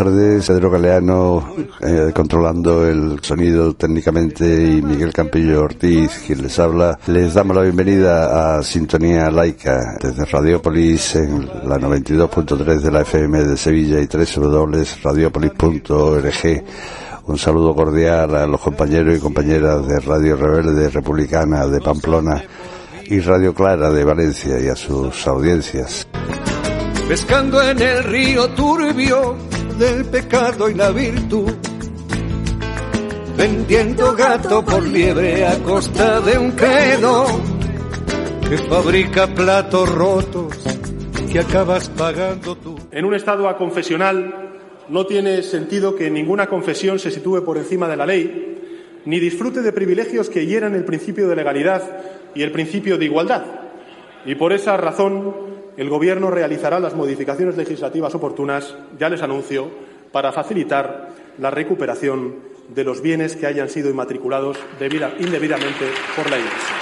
Tardes. Pedro Galeano eh, controlando el sonido técnicamente y Miguel Campillo Ortiz, quien les habla. Les damos la bienvenida a Sintonía Laica desde Radiopolis en la 92.3 de la FM de Sevilla y www.radiopolis.org. Un saludo cordial a los compañeros y compañeras de Radio Rebelde Republicana de Pamplona y Radio Clara de Valencia y a sus audiencias pescando en el río turbio del pecado y la virtud, vendiendo gato por liebre a costa de un credo que fabrica platos rotos que acabas pagando tú. En un estado aconfesional no tiene sentido que ninguna confesión se sitúe por encima de la ley, ni disfrute de privilegios que hieran el principio de legalidad y el principio de igualdad. Y por esa razón el Gobierno realizará las modificaciones legislativas oportunas, ya les anuncio, para facilitar la recuperación de los bienes que hayan sido inmatriculados indebidamente por la Iglesia.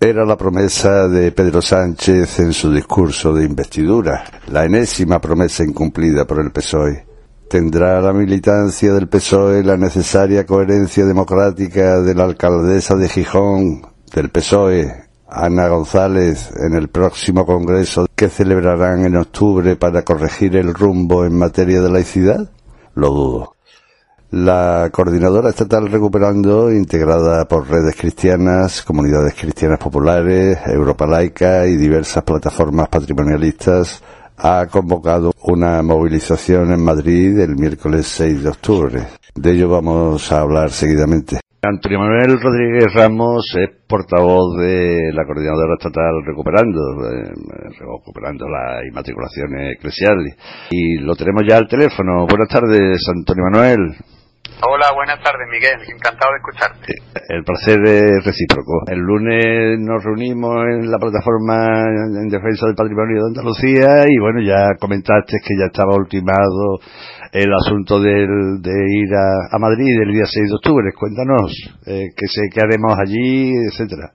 Era la promesa de Pedro Sánchez en su discurso de investidura, la enésima promesa incumplida por el PSOE. ¿Tendrá la militancia del PSOE la necesaria coherencia democrática de la alcaldesa de Gijón, del PSOE, Ana González en el próximo Congreso que celebrarán en octubre para corregir el rumbo en materia de laicidad? Lo dudo. La Coordinadora Estatal Recuperando, integrada por redes cristianas, comunidades cristianas populares, Europa Laica y diversas plataformas patrimonialistas, ha convocado una movilización en Madrid el miércoles 6 de octubre. De ello vamos a hablar seguidamente. Antonio Manuel Rodríguez Ramos es portavoz de la Coordinadora Estatal Recuperando, eh, recuperando las inmatriculaciones eclesiales. Y lo tenemos ya al teléfono. Buenas tardes, Antonio Manuel. Hola, buenas tardes, Miguel. Encantado de escucharte. El placer es recíproco. El lunes nos reunimos en la plataforma en defensa del patrimonio de Andalucía y bueno, ya comentaste que ya estaba ultimado el asunto del, de ir a, Madrid el día 6 de octubre. Cuéntanos eh, qué, sé, qué haremos allí, etcétera.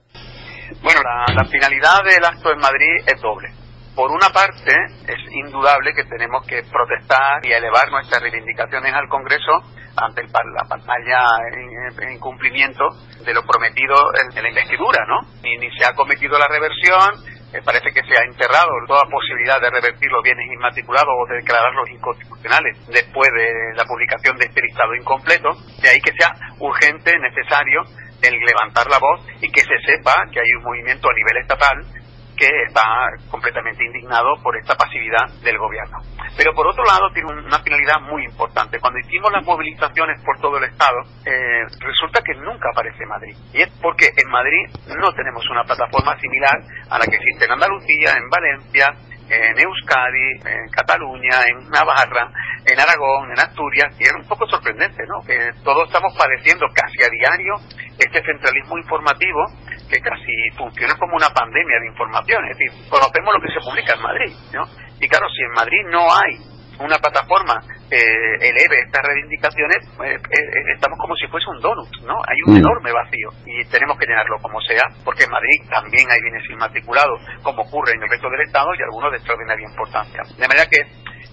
Bueno, la finalidad del acto en Madrid es doble por una parte, es indudable que tenemos que protestar y elevar nuestras reivindicaciones al Congreso ante la pantalla en, cumplimiento de lo prometido en, la investidura, ¿no? Ni, ni se ha cometido la reversión, eh, parece que se ha enterrado toda posibilidad de revertir los bienes inmatriculados o de declararlos inconstitucionales después de la publicación de este listado incompleto, de ahí que sea urgente, necesario, el levantar la voz y que se sepa que hay un movimiento a nivel estatal que está completamente indignado por esta pasividad del gobierno. Pero por otro lado tiene una finalidad muy importante. Cuando hicimos las movilizaciones por todo el Estado, eh, resulta que nunca aparece Madrid. Y es porque en Madrid no tenemos una plataforma similar a la que existe en Andalucía, en Valencia, en Euskadi, en Cataluña, en Navarra, en Aragón, en Asturias, y es un poco sorprendente, ¿no? Que todos estamos padeciendo casi a diario este centralismo informativo que casi funciona como una pandemia de información. Es decir, conocemos lo que se publica en Madrid, ¿no? Y claro, si en Madrid no hay una plataforma que eleve estas reivindicaciones, pues, eh, eh, estamos como si fuese un donut, ¿no? Hay un mm. enorme vacío y tenemos que llenarlo como sea, porque en Madrid también hay bienes inmatriculados, como ocurre en el resto del Estado, y algunos de extraordinaria importancia. De manera que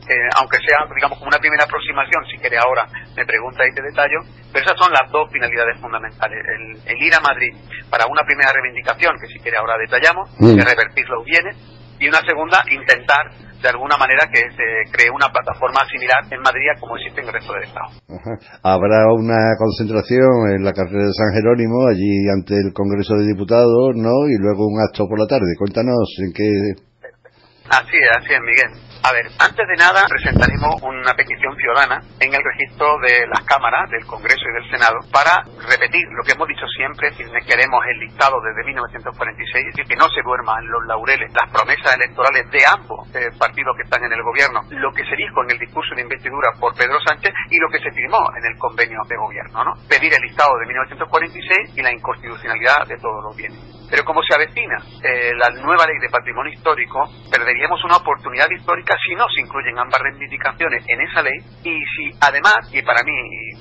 eh, aunque sea, digamos, como una primera aproximación, si quiere ahora me pregunta y te detallo, pero esas son las dos finalidades fundamentales. El, ir a Madrid para una primera reivindicación, que si quiere ahora detallamos, mm. de revertir los bienes, y una segunda, intentar de alguna manera que se cree una plataforma similar en Madrid como existe en el resto del Estado. Habrá una concentración en la carrera de San Jerónimo, allí ante el Congreso de Diputados, ¿no? Y luego un acto por la tarde. Cuéntanos en qué... Así es, así es, Miguel. A ver, antes de nada presentaremos una petición ciudadana en el registro de las cámaras del Congreso y del Senado para repetir lo que hemos dicho siempre, si queremos el listado desde 1946, es decir, que no se duerman los laureles las promesas electorales de ambos eh, partidos que están en el gobierno, lo que se dijo en el discurso de investidura por Pedro Sánchez y lo que se firmó en el convenio de gobierno, ¿no? Pedir el listado de 1946 y la inconstitucionalidad de todos los bienes. Pero como se avecina eh, la nueva ley de patrimonio histórico, perderíamos una oportunidad histórica si no se incluyen ambas reivindicaciones en esa ley y si además, y para mí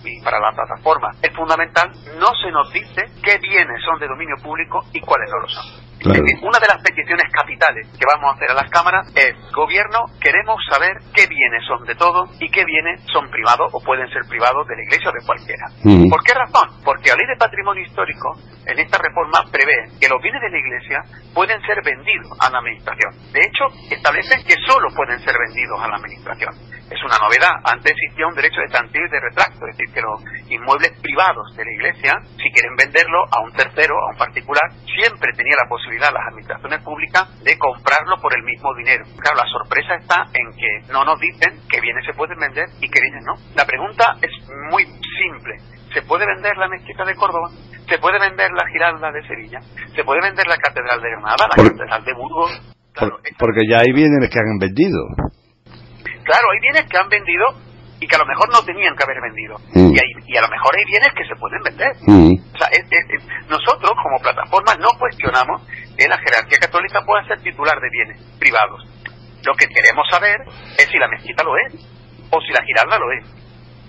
y, para la plataforma es fundamental, no se nos dice qué bienes son de dominio público y cuáles no lo son. Una de las peticiones capitales que vamos a hacer a las cámaras es, gobierno, queremos saber qué bienes son de todo y qué bienes son privados o pueden ser privados de la iglesia o de cualquiera. Mm. ¿Por qué razón? Porque la ley de patrimonio histórico en esta reforma prevé que los bienes de la iglesia pueden ser vendidos a la administración. De hecho, establecen que solo pueden ser vendidos a la administración. Es una novedad. Antes existía un derecho de tantil de retracto, es decir, que los inmuebles privados de la iglesia, si quieren venderlo a un tercero, a un particular, siempre tenía la posibilidad las administraciones públicas de comprarlo por el mismo dinero. Claro, la sorpresa está en que no nos dicen qué bienes se pueden vender y qué bienes no. La pregunta es muy simple. ¿Se puede vender la mezquita de Córdoba? ¿Se puede vender la Giralda de Sevilla? ¿Se puede vender la Catedral de Granada, la Catedral de Burgos? porque ya hay bienes que han vendido. Claro, hay bienes que han vendido y que a lo mejor no tenían que haber vendido. Mm. Y, hay, y, a lo mejor hay bienes que se pueden vender. Mm. O sea, nosotros como plataforma no cuestionamos que la jerarquía católica pueda ser titular de bienes privados. Lo que queremos saber es si la mezquita lo es o si la giralda lo es.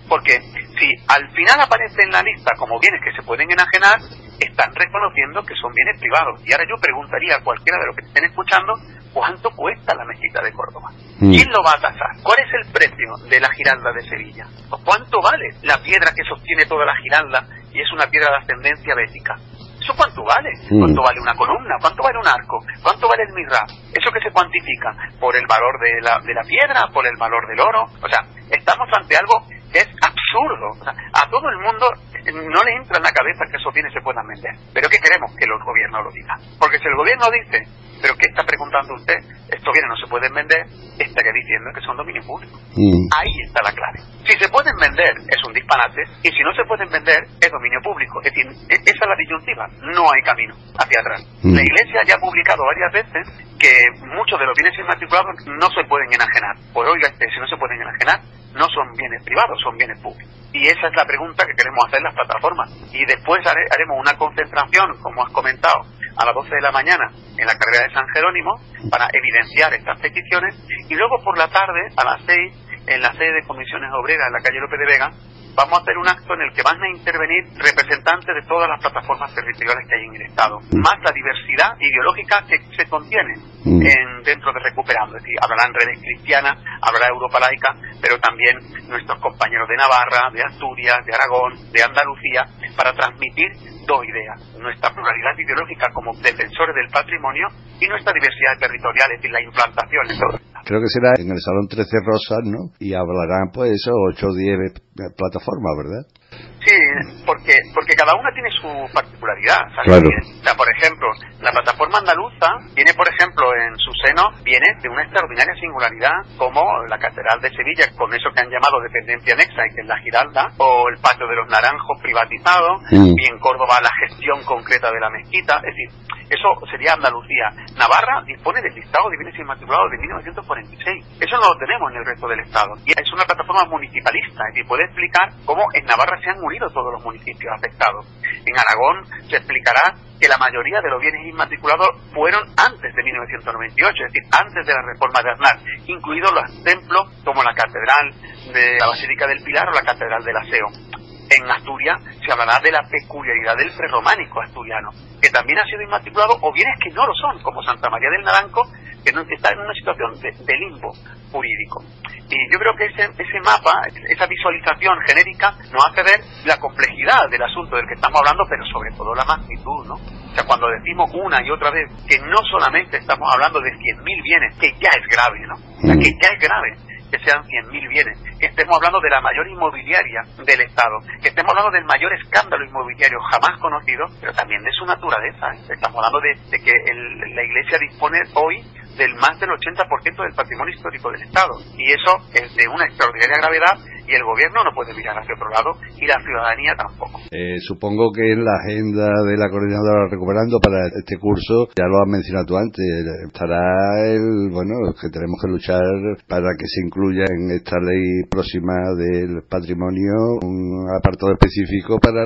Porque si al final aparece en la lista como bienes que se pueden enajenar, están reconociendo que son bienes privados. Y ahora yo preguntaría a cualquiera de los que estén escuchando, ¿cuánto cuesta la mezquita de Córdoba? Mm. ¿Quién lo va a tasar? ¿Cuál es el precio de la giralda de Sevilla? ¿Cuánto vale la piedra que sostiene toda la giralda y es una piedra de ascendencia bética? ¿Eso cuánto vale? Mm. ¿Cuánto vale una columna? ¿Cuánto vale un arco? ¿Cuánto vale el mirra? ¿Eso que se cuantifica? ¿Por el valor de la, de la piedra? ¿Por el valor del oro? O sea, estamos ante algo que es absurdo. a todo el mundo no le entra en la cabeza que esos bienes se puedan vender. Pero ¿qué queremos? Que los gobiernos lo digan. Porque si el gobierno dice, pero ¿qué está preguntando usted? Estos bienes no se pueden vender, estaría diciendo que son dominio público. Mm. Ahí está la clave. Si se pueden vender es un disparate y si no se pueden vender es dominio público. Es decir, e, esa es la disyuntiva. No hay camino hacia atrás. Mm. La Iglesia ya ha publicado varias veces que muchos de los bienes inmatriculados no se pueden enajenar. Pues oiga, si no se pueden enajenar, no son bienes privados, son bienes públicos. Y esa es la pregunta que queremos hacer las plataformas. Y después haremos una concentración, como has comentado, a las 12 de la mañana en la carrera de San Jerónimo para evidenciar estas peticiones. Y luego por la tarde, a las 6, en la sede de comisiones obreras en la calle López de Vega, vamos a hacer un acto en el que van a intervenir representantes de todas las plataformas territoriales que hay en el Estado, más la diversidad ideológica que se contiene mm. en, dentro de Recuperando. Es decir, hablarán redes cristianas, habrá Europa laica, pero también nuestros compañeros de Navarra, de Asturias, de Aragón, de Andalucía, para transmitir dos ideas, nuestra pluralidad ideológica como defensores del patrimonio y nuestra diversidad territorial, es decir, la implantación. Creo que será en el Salón 13 Rosas, ¿no? Y hablarán, pues, eso, 8 o 10 plataformas, ¿verdad? Sí, porque porque cada una tiene su particularidad. O sea, por ejemplo, la plataforma andaluza tiene, por ejemplo, en su seno, viene de una extraordinaria singularidad como la Catedral de Sevilla, con eso que han llamado dependencia anexa, y que es la Giralda, o el Patio de los Naranjos privatizado, y en Córdoba la gestión concreta de la mezquita. Es decir, eso sería Andalucía. Navarra dispone del listado de bienes inmatriculados de 1946. Eso no lo tenemos en el resto del Estado. Y es una plataforma municipalista, es decir, puede explicar cómo en Navarra se han unido todos los municipios afectados. En Aragón se explicará que la mayoría de los bienes inmatriculados fueron antes de 1998, es decir, antes de la reforma de Aznar, incluidos los templos como la Catedral de la Basílica del Pilar o la Catedral del Aseo. En Asturias se hablará de la peculiaridad del prerrománico asturiano, que también ha sido inmatriculado, o bienes que no lo son, como Santa María del Naranco, que no, está en una situación de limbo jurídico. Y yo creo que ese, ese mapa, esa visualización genérica, nos hace ver la complejidad del asunto del que estamos hablando, pero sobre todo la magnitud, ¿no? O sea, cuando decimos una y otra vez que no solamente estamos hablando de 100.000 bienes, que ya es grave, ¿no? O sea, que ya es grave que sean 100.000 bienes, que estemos hablando de la mayor inmobiliaria del Estado, que estemos hablando del mayor escándalo inmobiliario jamás conocido, pero también de su naturaleza. ¿eh? Estamos hablando de, que la Iglesia dispone hoy del más del 80% del patrimonio histórico del Estado. Y eso es de una extraordinaria gravedad y el gobierno no puede mirar hacia otro lado y la ciudadanía tampoco. Eh, supongo que en la agenda de la coordinadora recuperando para este curso, ya lo has mencionado tú antes, estará el, bueno, que tenemos que luchar para que se incluya en esta ley próxima del patrimonio un apartado específico para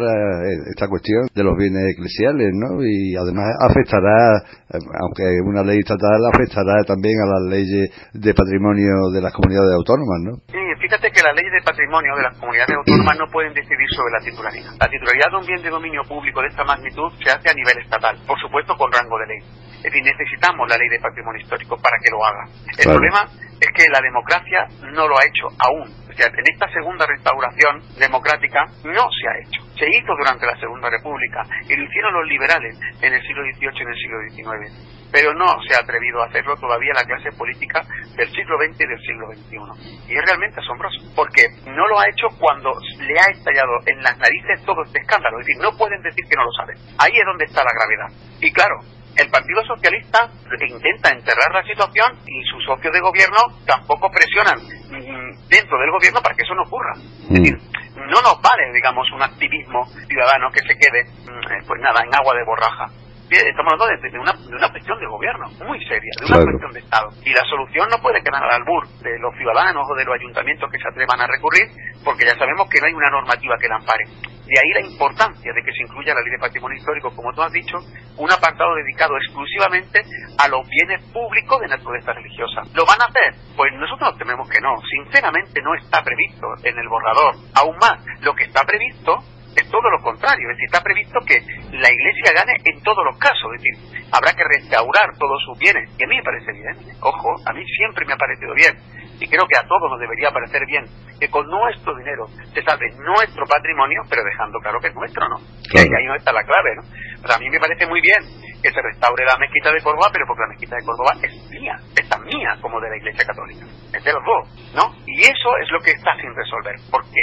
esta cuestión de los bienes eclesiales, ¿no? Y además afectará, aunque una ley estatal, afectará también a las leyes de patrimonio de las comunidades autónomas, ¿no? Sí, fíjate que la ley de patrimonio de las comunidades autónomas no pueden decidir sobre la titularidad. La titularidad de un bien de dominio público de esta magnitud se hace a nivel estatal, por supuesto con rango de ley. Es decir, necesitamos la ley de patrimonio histórico para que lo haga. El problema es que la democracia no lo ha hecho aún. En esta segunda restauración democrática no se ha hecho. Se hizo durante la Segunda República y lo hicieron los liberales en el siglo XVIII y en el siglo XIX pero no se ha atrevido a hacerlo todavía la clase política del siglo XX y del siglo XXI. Y es realmente asombroso, porque no lo ha hecho cuando le ha estallado en las narices todo este escándalo. Es decir, no pueden decir que no lo saben. Ahí es donde está la gravedad. Y claro, el Partido Socialista intenta enterrar la situación y sus socios de gobierno tampoco presionan mm, dentro del gobierno para que eso no ocurra. Es mm. decir, no nos vale, digamos, un activismo ciudadano que se quede, mm, eh, pues nada, en agua de borraja estamos hablando de, una, de, una, cuestión de gobierno muy seria, de una cuestión de Estado. Y la solución no puede quedar al albur de los ciudadanos o de los ayuntamientos que se atrevan a recurrir, porque ya sabemos que no hay una normativa que la ampare. De ahí la importancia de que se incluya la ley de patrimonio histórico, como tú has dicho, un apartado dedicado exclusivamente a los bienes públicos de naturaleza religiosa. ¿Lo van a hacer? Pues nosotros tememos que no. Sinceramente no está previsto en el borrador. Aún más, lo que está previsto es todo lo contrario, es decir, está previsto que la Iglesia gane en todos los casos, es decir, habrá que restaurar todos sus bienes, y a mí me parece bien, ojo, a mí siempre me ha parecido bien, y creo que a todos nos debería parecer bien que con nuestro dinero se salve nuestro patrimonio, pero dejando claro que es nuestro, ¿no? Y ahí, no está la clave, ¿no? a mí me parece muy bien que se restaure la mezquita de Córdoba, pero porque la mezquita de Córdoba es mía, es tan mía como de la Iglesia Católica, es de los dos, ¿no? Y eso es lo que está sin resolver, porque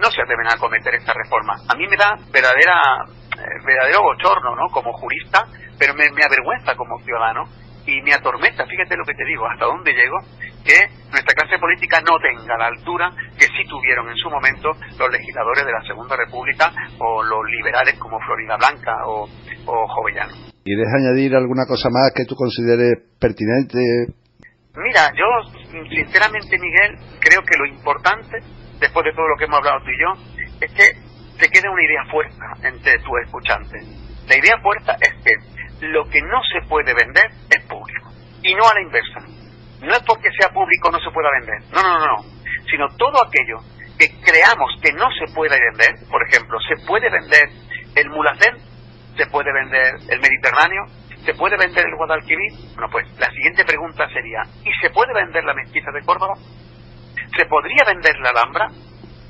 no se atreven a cometer esta reforma. A mí me da verdadera, eh, verdadero bochorno, ¿no? Como jurista, pero me, me avergüenza como ciudadano y me atormenta, fíjate lo que te digo, hasta dónde llego, que nuestra clase política no tenga la altura que sí tuvieron en su momento los legisladores de la Segunda República o los liberales como Florida Blanca o, o Jovellano. ¿Quieres añadir alguna cosa más que tú consideres pertinente? Mira, yo sinceramente, Miguel, creo que lo importante, después de todo lo que hemos hablado tú y yo, es que te quede una idea fuerte entre tus escuchantes. La idea fuerte es que lo que no se puede vender es público, y no a la inversa. No es porque sea público no se pueda vender, no, no, no, no, sino todo aquello que creamos que no se puede vender, por ejemplo, se puede vender el Mulacén, se puede vender el Mediterráneo, se puede vender el Guadalquivir, bueno pues la siguiente pregunta sería, ¿y se puede vender la mezquita de Córdoba? ¿Se podría vender la Alhambra?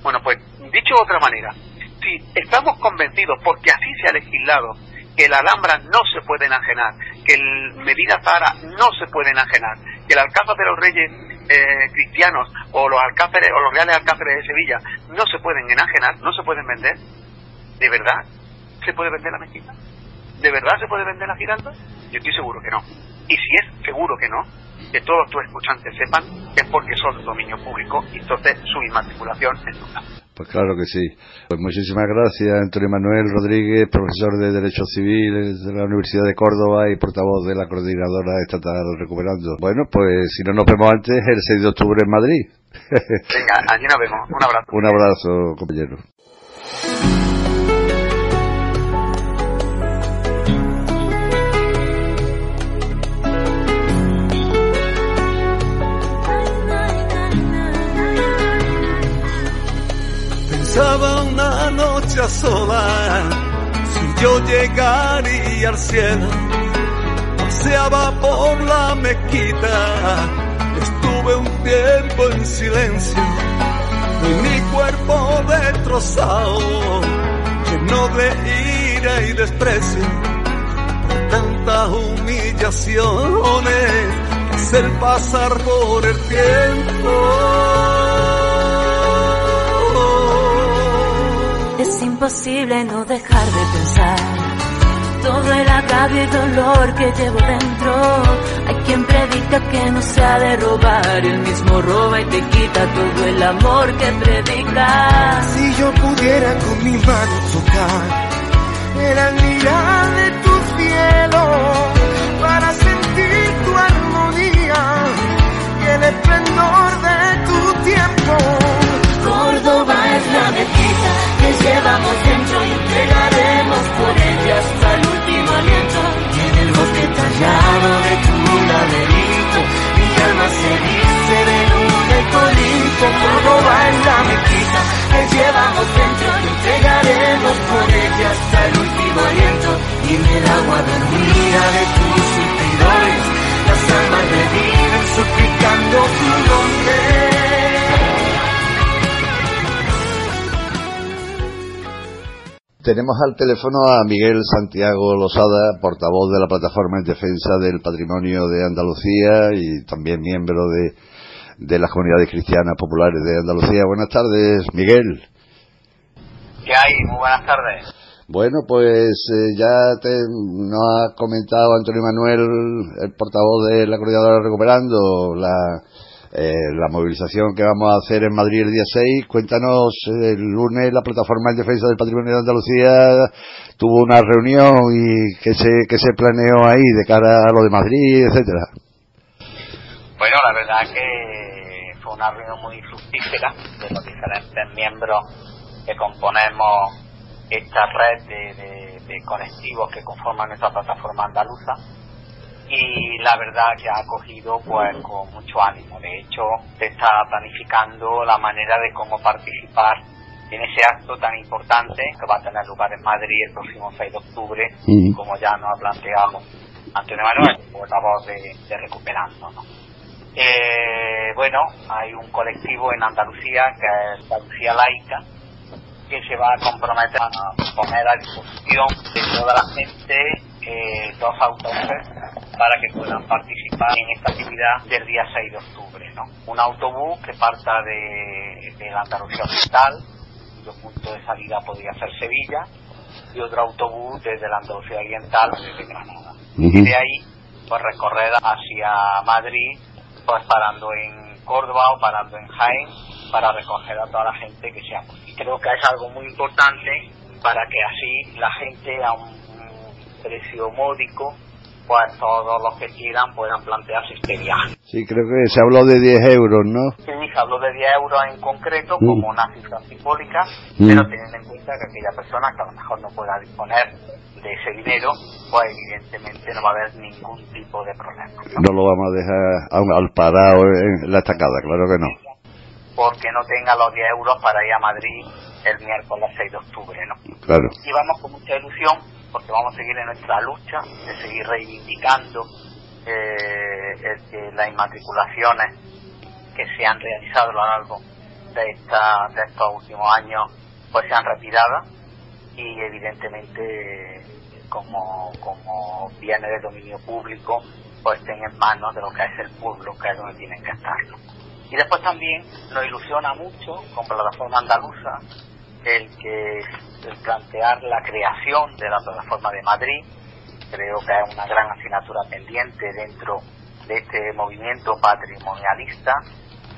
Bueno pues dicho de otra manera, si estamos convencidos, porque así se ha legislado, que la Alhambra no se puede enajenar, que el Medina Zara no se puede enajenar, que el Alcázar de los Reyes eh, cristianos o los alcázares o los reales alcázares de Sevilla no se pueden enajenar, no se pueden vender, ¿de verdad se puede vender la mezquita? ¿De verdad se puede vender la giralda? Yo estoy seguro que no. Y si es seguro que no, que todos tus escuchantes sepan que es porque son dominio público y entonces su inmatriculación es nula. Pues claro que sí. Pues muchísimas gracias, Antonio Manuel Rodríguez, profesor de Derecho Civil de la Universidad de Córdoba y portavoz de la Coordinadora Estatal Recuperando. Bueno, pues si no nos vemos antes, el 6 de octubre en Madrid. Venga, allí nos vemos. Un abrazo. Un abrazo, compañero. Pasaba una noche sola, si yo llegaría al cielo, paseaba por la mezquita, estuve un tiempo en silencio y mi cuerpo destrozado, lleno de ira y desprecio, por tantas humillaciones, hacer pasar por el tiempo. Imposible no dejar de pensar todo el agravio y dolor que llevo dentro. Hay quien predica que no se ha de robar, el mismo roba y te quita todo el amor que predica. Si yo pudiera con mi mano tocar el almirar de tu cielo llevamos dentro y entregaremos por ella hasta el último aliento. Y en el bosque tallado de tu laberinto, mi alma se dice de luna y colito, Córdoba es la mezquita, la llevamos dentro y entregaremos por ella hasta el último aliento. Y en el agua dormida de tus suspiradores, las almas reviven suplicando tu nombre. Tenemos al teléfono a Miguel Santiago Losada, portavoz de la Plataforma en Defensa del Patrimonio de Andalucía y también miembro de, de las comunidades cristianas populares de Andalucía. Buenas tardes, Miguel. ¿Qué hay? Muy buenas tardes. Bueno, pues eh, ya te, nos ha comentado Antonio Manuel, el portavoz de la Coordinadora Recuperando, la, eh, la movilización que vamos a hacer en Madrid el día 6. Cuéntanos, el lunes la Plataforma en Defensa del Patrimonio de Andalucía tuvo una reunión y que se, que se planeó ahí de cara a lo de Madrid, etcétera. Bueno, la verdad que fue una reunión muy fructífera de los diferentes miembros que componemos esta red de, de, colectivos que conforman nuestra plataforma andaluza y la verdad que ha acogido pues con mucho ánimo. De hecho, se está planificando la manera de cómo participar en ese acto tan importante que va a tener lugar en Madrid el próximo 6 de octubre, como ya nos ha planteado Antonio Manuel, portavoz de, de Recuperando. ¿no? Eh, bueno, hay un colectivo en Andalucía que es Andalucía Laica, que se va a comprometer a poner a disposición de toda la gente eh, dos autobuses para que puedan participar en esta actividad del día 6 de octubre. ¿no? Un autobús que parta de, de la Andalucía Oriental, cuyo punto de salida podría ser Sevilla, y otro autobús desde la Andalucía Oriental, desde Granada. Y de ahí, pues recorrer hacia Madrid, pues parando en Córdoba o parando en Jaén, para recoger a toda la gente que sea. Creo que es algo muy importante para que así la gente a un precio módico pues todos los que quieran puedan plantearse este viaje. Sí, creo que se habló de 10 euros, ¿no? Sí, se habló de 10 euros en concreto Mm. como una cifra simbólica, Mm. pero teniendo en cuenta que aquella persona que a lo mejor no pueda disponer de ese dinero, pues evidentemente no va a haber ningún tipo de problema. ¿no? No lo vamos a dejar al parado en la estacada, claro que no. Porque no tenga los 10 euros para ir a Madrid el miércoles 6 de octubre, ¿no? Claro. y vamos con mucha ilusión porque vamos a seguir en nuestra lucha de seguir reivindicando eh, las inmatriculaciones que se han realizado a lo largo de, esta, de estos últimos años pues sean retiradas y evidentemente como, como bienes de dominio público pues estén en manos de lo que es el pueblo que es donde tienen que estar y después también nos ilusiona mucho con plataforma andaluza el que el plantear la creación de la plataforma de Madrid. Creo que es una gran asignatura pendiente dentro de este movimiento patrimonialista.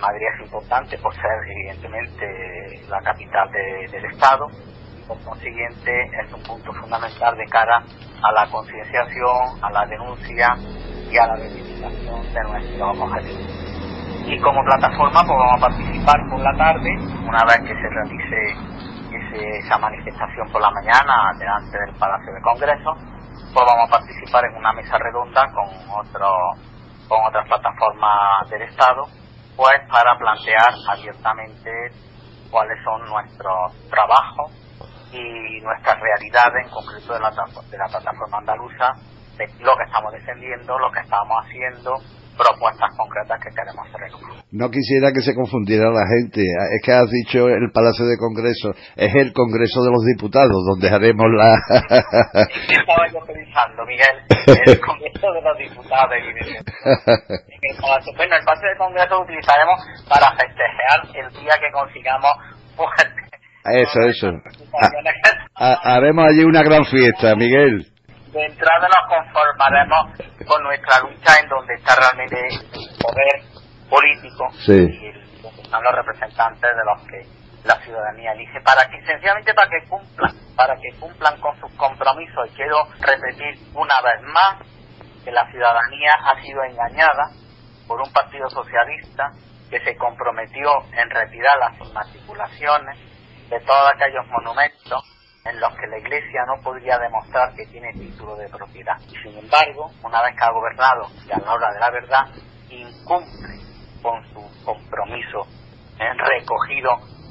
Madrid es importante por ser evidentemente la capital de- del Estado. Por consiguiente es un punto fundamental de cara a la concienciación, a la denuncia y a la reivindicación de nuestros objetivos y como plataforma pues vamos a participar por la tarde una vez que se realice ese- esa manifestación por la mañana delante del Palacio de Congreso pues vamos a participar en una mesa redonda con otro, con otras plataformas del Estado pues para plantear abiertamente cuáles son nuestros trabajos y nuestras realidades en concreto de la, de la plataforma andaluza de lo que estamos defendiendo, lo que estamos haciendo, propuestas concretas que queremos grupo. No quisiera que se confundiera la gente. Es que has dicho el Palacio de Congreso. Es el Congreso de los Diputados, donde haremos la... ¿Qué estaba yo pensando, Miguel? El Congreso de los Diputados, evidentemente. En el Palacio, bueno, el Palacio de Congreso lo utilizaremos para festejar el día que consigamos pues, Eso, eso. Ha- haremos allí una gran fiesta, Miguel. De entrada nos conformaremos con nuestra lucha en donde está realmente el poder político Sí. y el- donde están los representantes de los que la ciudadanía elige para que sencillamente para que cumplan para que cumplan con sus compromisos y quiero repetir una vez más que la ciudadanía ha sido engañada por un partido socialista que se comprometió en retirar las inmatriculaciones de todos aquellos monumentos en los que la Iglesia no podría demostrar que tiene título de propiedad. Y sin embargo, una vez que ha gobernado y a la hora de la verdad, incumple con su compromiso eh, recogido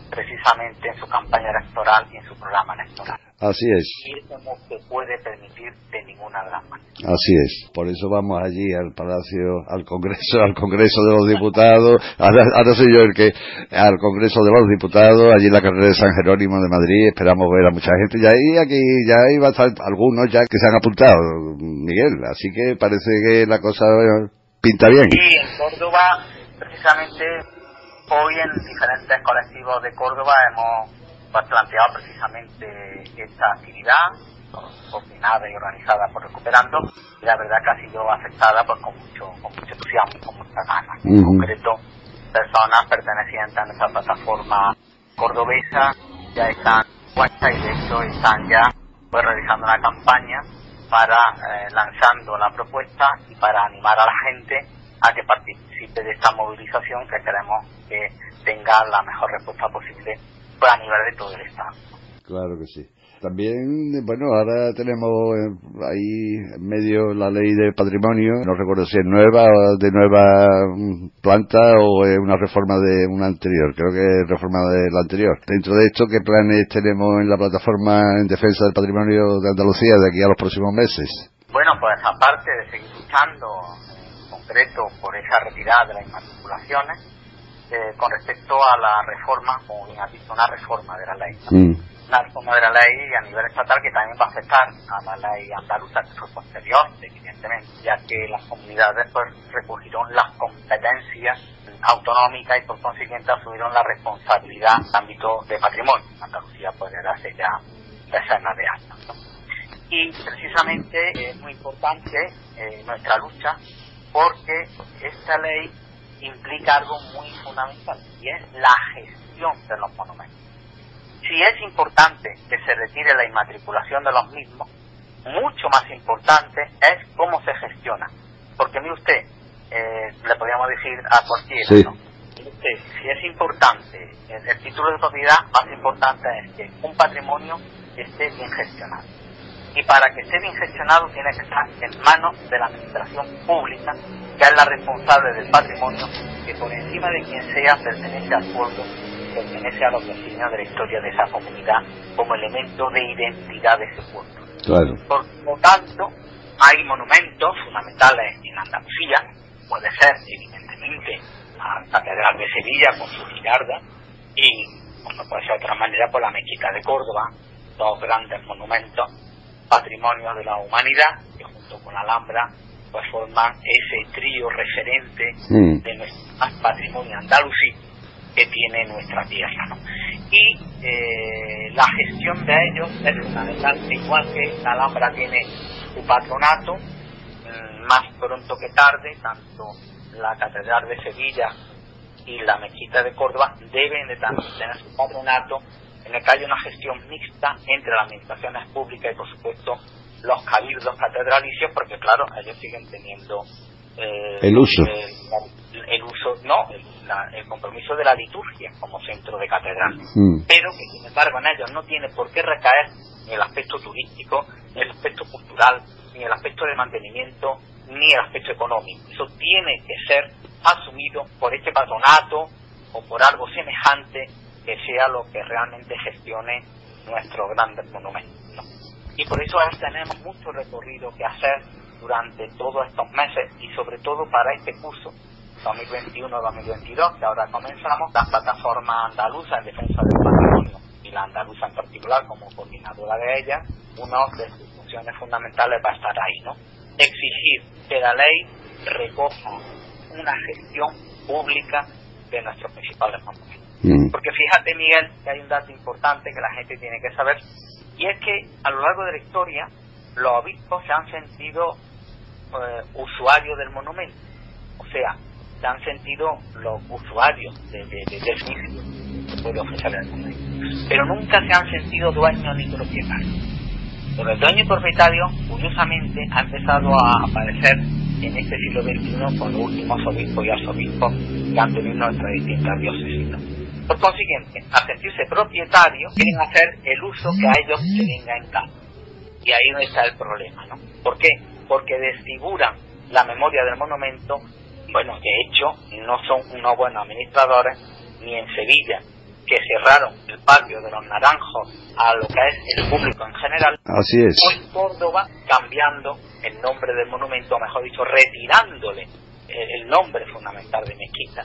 precisamente en su campaña electoral y en su programa electoral. Así es. Y eso no se puede permitir de ninguna de las maneras. Así es. Por eso vamos allí al Palacio, al Congreso, al Congreso de los Diputados. Ahora, ahora soy yo el que, al Congreso de los Diputados, allí en la carrera de San Jerónimo de Madrid. Esperamos ver a mucha gente. Ya ahí, aquí, ya hay bastante, algunos ya que se han apuntado, Miguel. Así que parece que la cosa pinta bien. Y en Córdoba, precisamente, hoy en diferentes colectivos de Córdoba hemos planteado precisamente esta actividad, coordinada y organizada por Recuperando, y la verdad que ha sido aceptada pues, con, mucho, con mucho entusiasmo con mucha ganas. En concreto, personas pertenecientes a nuestra plataforma cordobesa ya están puestas y de hecho están ya pues, realizando una campaña para eh, lanzando la propuesta y para animar a la gente a que participe de esta movilización que queremos que tenga la mejor respuesta posible a nivel de todo el Estado. Claro que sí. También, bueno, ahora tenemos eh, ahí en medio la ley de patrimonio, no recuerdo si es nueva o de nueva mm, planta o es una reforma de una anterior, creo que es reforma de la anterior. Dentro de esto, ¿qué planes tenemos en la plataforma en defensa del patrimonio de Andalucía de aquí a los próximos meses? Bueno, pues aparte de seguir luchando en concreto por esa retirada de las inmatriculaciones, eh, con respecto a la reforma, como bien dicho, una reforma de la ley. Mm, Una reforma de la ley a nivel estatal que también va a afectar a la ley andaluza que fue posterior, evidentemente, ya que las comunidades pues recogieron las competencias autonómicas y por consiguiente asumieron la responsabilidad en el ámbito de patrimonio. Andalucía pues desde hace ya decenas de años. ¿no? Y precisamente es muy importante eh, nuestra lucha porque esta ley implica algo muy fundamental y es la gestión de los monumentos. Si es importante que se retire la inmatriculación de los mismos, mucho más importante es cómo se gestiona. Porque mire usted, eh, le podríamos decir a cualquiera, Sí. usted, si es importante, el, el título de propiedad más importante es que un patrimonio esté bien gestionado. Y para que esté bien gestionado tiene que estar en manos de la administración pública, que es la responsable del patrimonio, que por encima de quien sea pertenece al pueblo, pertenece a los vecinos de la historia de esa comunidad como elemento de identidad de ese pueblo. claro. Por lo tanto, hay monumentos fundamentales en Andalucía, puede ser evidentemente la Catedral de Sevilla con su girarda y, como no puede ser de otra manera, por la Mezquita de Córdoba, dos grandes monumentos, patrimonio de la humanidad, que junto con la Alhambra pues forman ese trío referente Mm, de nuestro patrimonio andalusí que tiene nuestra tierra. ¿no? Y eh, la gestión de ellos es fundamental, igual que la Alhambra tiene su patronato, mm, más pronto que tarde, tanto la Catedral de Sevilla y la Mezquita de Córdoba deben de también tener su patronato en el que haya una gestión mixta entre las administraciones públicas y, por supuesto, los cabildos catedralicios, porque, claro, ellos siguen teniendo eh, El uso. eh, el uso, no, el, la- el compromiso de la liturgia como centro de catedral mm, pero que sin embargo en ellos no tiene por qué recaer ni el aspecto turístico, ni el aspecto cultural, ni el aspecto de mantenimiento, ni el aspecto económico. Eso tiene que ser asumido por este patronato o por algo semejante que sea lo que realmente gestione nuestros grandes monumentos. Y por eso tenemos mucho recorrido que hacer durante todos estos meses y sobre todo para este curso 2021-2022 que ahora comenzamos, la plataforma andaluza en defensa del patrimonio y la andaluza en particular como coordinadora de ella, una de sus funciones fundamentales va a estar ahí, ¿no? Exigir que la ley recoja una gestión pública de nuestros principales monumentos. Mm, Porque fíjate, Miguel, que hay un dato importante que la gente tiene que saber, y es que a lo largo de la historia los obispos se han sentido eh, usuarios del monumento. O sea, se han sentido los usuarios de, de, de- el monumento. Pero nunca se han sentido dueños ni propietarios. Pero el dueño y propietario, curiosamente, ha empezado a aparecer en este siglo XXI con los últimos obispos y arzobispos que han tenido nuestras distintas diócesis. Por consiguiente, al sentirse propietarios, quieren hacer el uso que a ellos les venga en gana. Y ahí no está el problema, ¿no? ¿Por qué? Porque desfiguran la memoria del monumento. Bueno, de hecho, no son unos buenos administradores, ni en Sevilla, que cerraron el patio de los naranjos a lo que es el público en general. Así es. Hoy Córdoba cambiando el nombre del monumento, o mejor dicho, retirándole el nombre fundamental de Mezquita,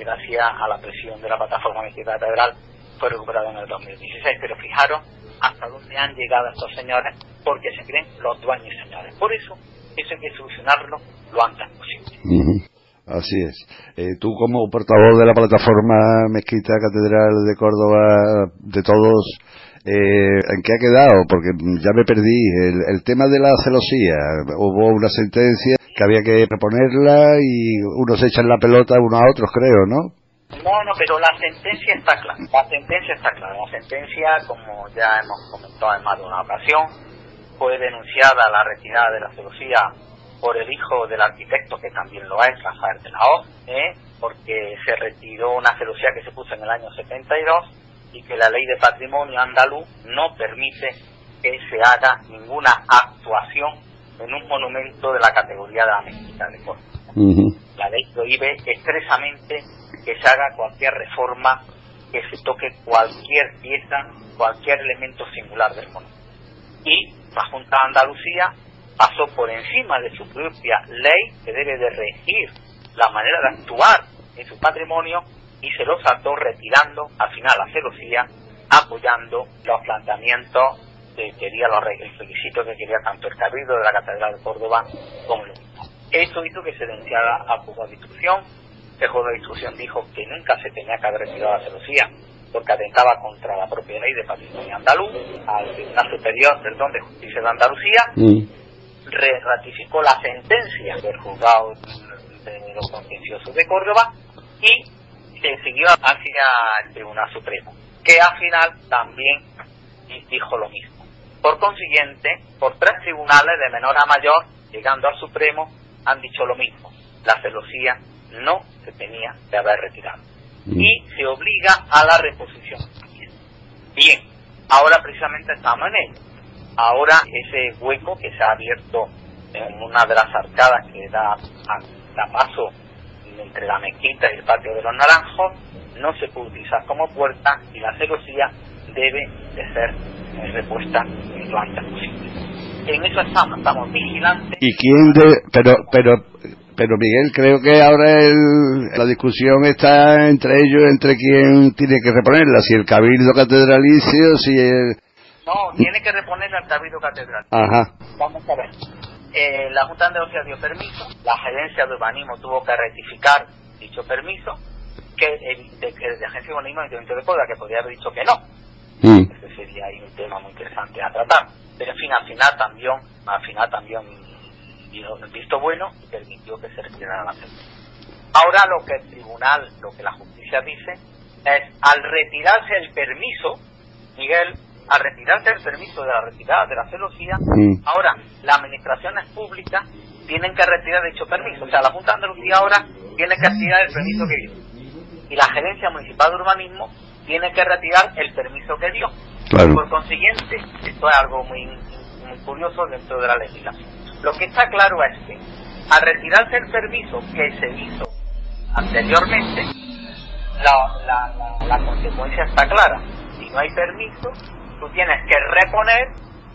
gracias a la presión de la plataforma Mezquita Catedral, fue recuperado en el 2016. Pero fijaros hasta dónde han llegado estos señores, porque se creen los dueños señores. Por eso, eso hay que solucionarlo lo antes posible. Así es. Eh, tú como portavoz de la plataforma Mezquita Catedral de Córdoba, de todos, eh, ¿en qué ha quedado? Porque ya me perdí. El, el, tema de la celosía, hubo una sentencia que había que reponerla y unos echan la pelota unos a otros, creo, ¿no? No, no, pero la sentencia está clara. La sentencia está clara. La sentencia, como ya hemos comentado en más de una ocasión, fue denunciada la retirada de la celosía por el hijo del arquitecto, que también lo es, Rafael de la Hoz, ¿eh? porque se retiró una celosía que se puso en el año 72 y que la ley de patrimonio andaluz no permite que se haga ninguna actuación en un monumento de la categoría de la mezquita de Córdoba. La ley prohíbe expresamente que se haga cualquier reforma, que se toque cualquier pieza, cualquier elemento singular del monumento. Y la Junta de Andalucía pasó por encima de su propia ley que debe de regir la manera de actuar en su patrimonio y se lo saltó retirando al final la celosía apoyando los planteamientos que quería los requisitos que quería tanto el cabildo de la catedral de Córdoba como el mismo. Eso hizo que se denunciara a juego de instrucción el juego de instrucción dijo que nunca se tenía que haber retirado la celosía porque atentaba contra la propia ley de patrimonio andaluz al Tribunal Superior perdón, de Justicia de Andalucía Mm. ratificó la sentencia del juzgado de los contenciosos de Córdoba y se siguió hacia el Tribunal Supremo, que al final también dijo lo mismo. Por consiguiente, por tres tribunales de menor a mayor, llegando al Supremo, han dicho lo mismo. La celosía no se tenía que haber retirado. Y se obliga a la reposición. Bien, ahora precisamente estamos en ello ahora ese hueco que se ha abierto en una de las arcadas que da, da paso entre la mezquita y el patio de los naranjos no se puede utilizar como puerta y la celosía debe de ser repuesta lo antes posible. En eso estamos, estamos vigilantes. ¿Y quién de, pero, pero, pero Miguel, creo que ahora el, la discusión está entre ellos, entre quién tiene que reponerla, si el cabildo catedralicio, si el, no, tiene que reponer al Cabildo Catedral. Ajá. Vamos a ver. Eh, la Junta de Andalucía dio permiso, la Gerencia de Urbanismo tuvo que rectificar dicho permiso, que el, de, de Agencia de Urbanismo y de Córdoba, que podría haber dicho que no. Mm. Ese sería ahí un tema muy interesante a tratar. Pero en fin, al final también, al final también dio el visto bueno y permitió que se retirara la sentencia. Ahora lo que el tribunal, lo que la justicia dice, es al retirarse el permiso, Miguel, al retirarse el permiso de la retirada de la celosía, Mm. ahora las administraciones públicas tienen que retirar dicho permiso. O sea, la Junta de Andalucía ahora tiene que retirar el permiso que dio. Y la Gerencia Municipal de Urbanismo tiene que retirar el permiso que dio. Claro. Por consiguiente, esto es algo muy, muy curioso dentro de la legislación. Lo que está claro es que al retirarse el permiso que se hizo anteriormente, la, la, la, la consecuencia está clara. Si no hay permiso, tú tienes que reponer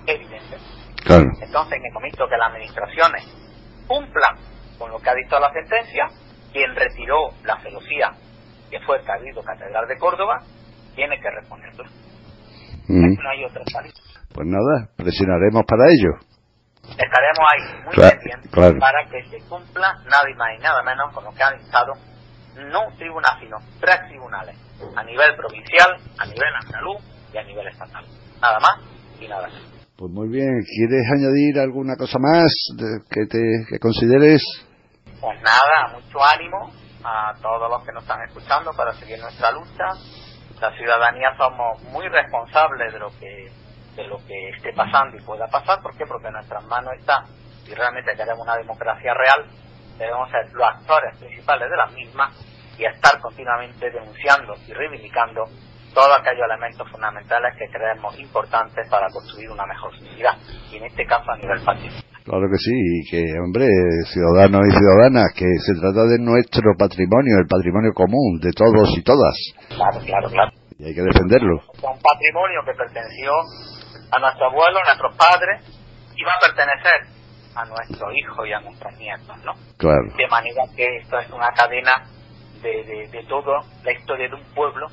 evidencia. Claro. Entonces, en el momento que las administraciones cumplan con lo que ha dictado la sentencia, quien retiró la celosía, que fue el Cabildo Catedral de Córdoba, tiene que reponerlo. Mm. No hay otra salida. Pues nada, presionaremos para ello. Estaremos ahí muy Claro, pendientes claro. para que se cumpla nada y más y nada menos con lo que han dictado no un tribunal, sino tres tribunales, a nivel provincial, a nivel andaluz y a nivel estatal. Nada más y nada menos. Pues muy bien, ¿quieres añadir alguna cosa más de- que te que consideres? Pues nada, mucho ánimo a todos los que nos están escuchando para seguir nuestra lucha. La ciudadanía somos muy responsables de lo que de lo que esté pasando y pueda pasar. ¿Por qué? Porque nuestras manos está, si realmente queremos una democracia real, debemos ser los actores principales de la misma y estar continuamente denunciando y reivindicando todos aquellos elementos fundamentales que creemos importantes para construir una mejor sociedad, y en este caso a nivel pacífico. Claro que sí, y que, hombre, ciudadanos y ciudadanas, que se trata de nuestro patrimonio, el patrimonio común, de todos y todas. Claro, claro, claro. y hay que defenderlo. Un patrimonio que perteneció a nuestro abuelo, a nuestros padres, y va a pertenecer a nuestros hijos y a nuestros nietos, ¿no? Claro. De manera que esto es una cadena de, de, de toda la historia de un pueblo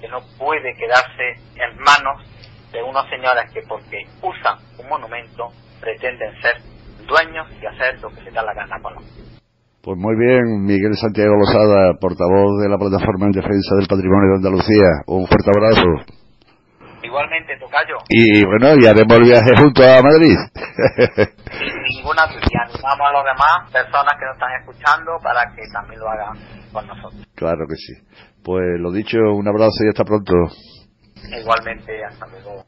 que no puede quedarse en manos de unos señores que porque usan un monumento pretenden ser dueños y hacer lo que se da la gana con Pues muy bien, Miguel Santiago Lozada, portavoz de la Plataforma en Defensa del Patrimonio de Andalucía. Un fuerte abrazo. Igualmente, Tocayo, Y bueno, y haremos el viaje junto a Madrid. sin ninguna duda, y animamos a los demás personas que nos están escuchando para que también lo hagan con nosotros. claro que sí. Pues lo dicho, un abrazo y hasta pronto. Igualmente, hasta luego.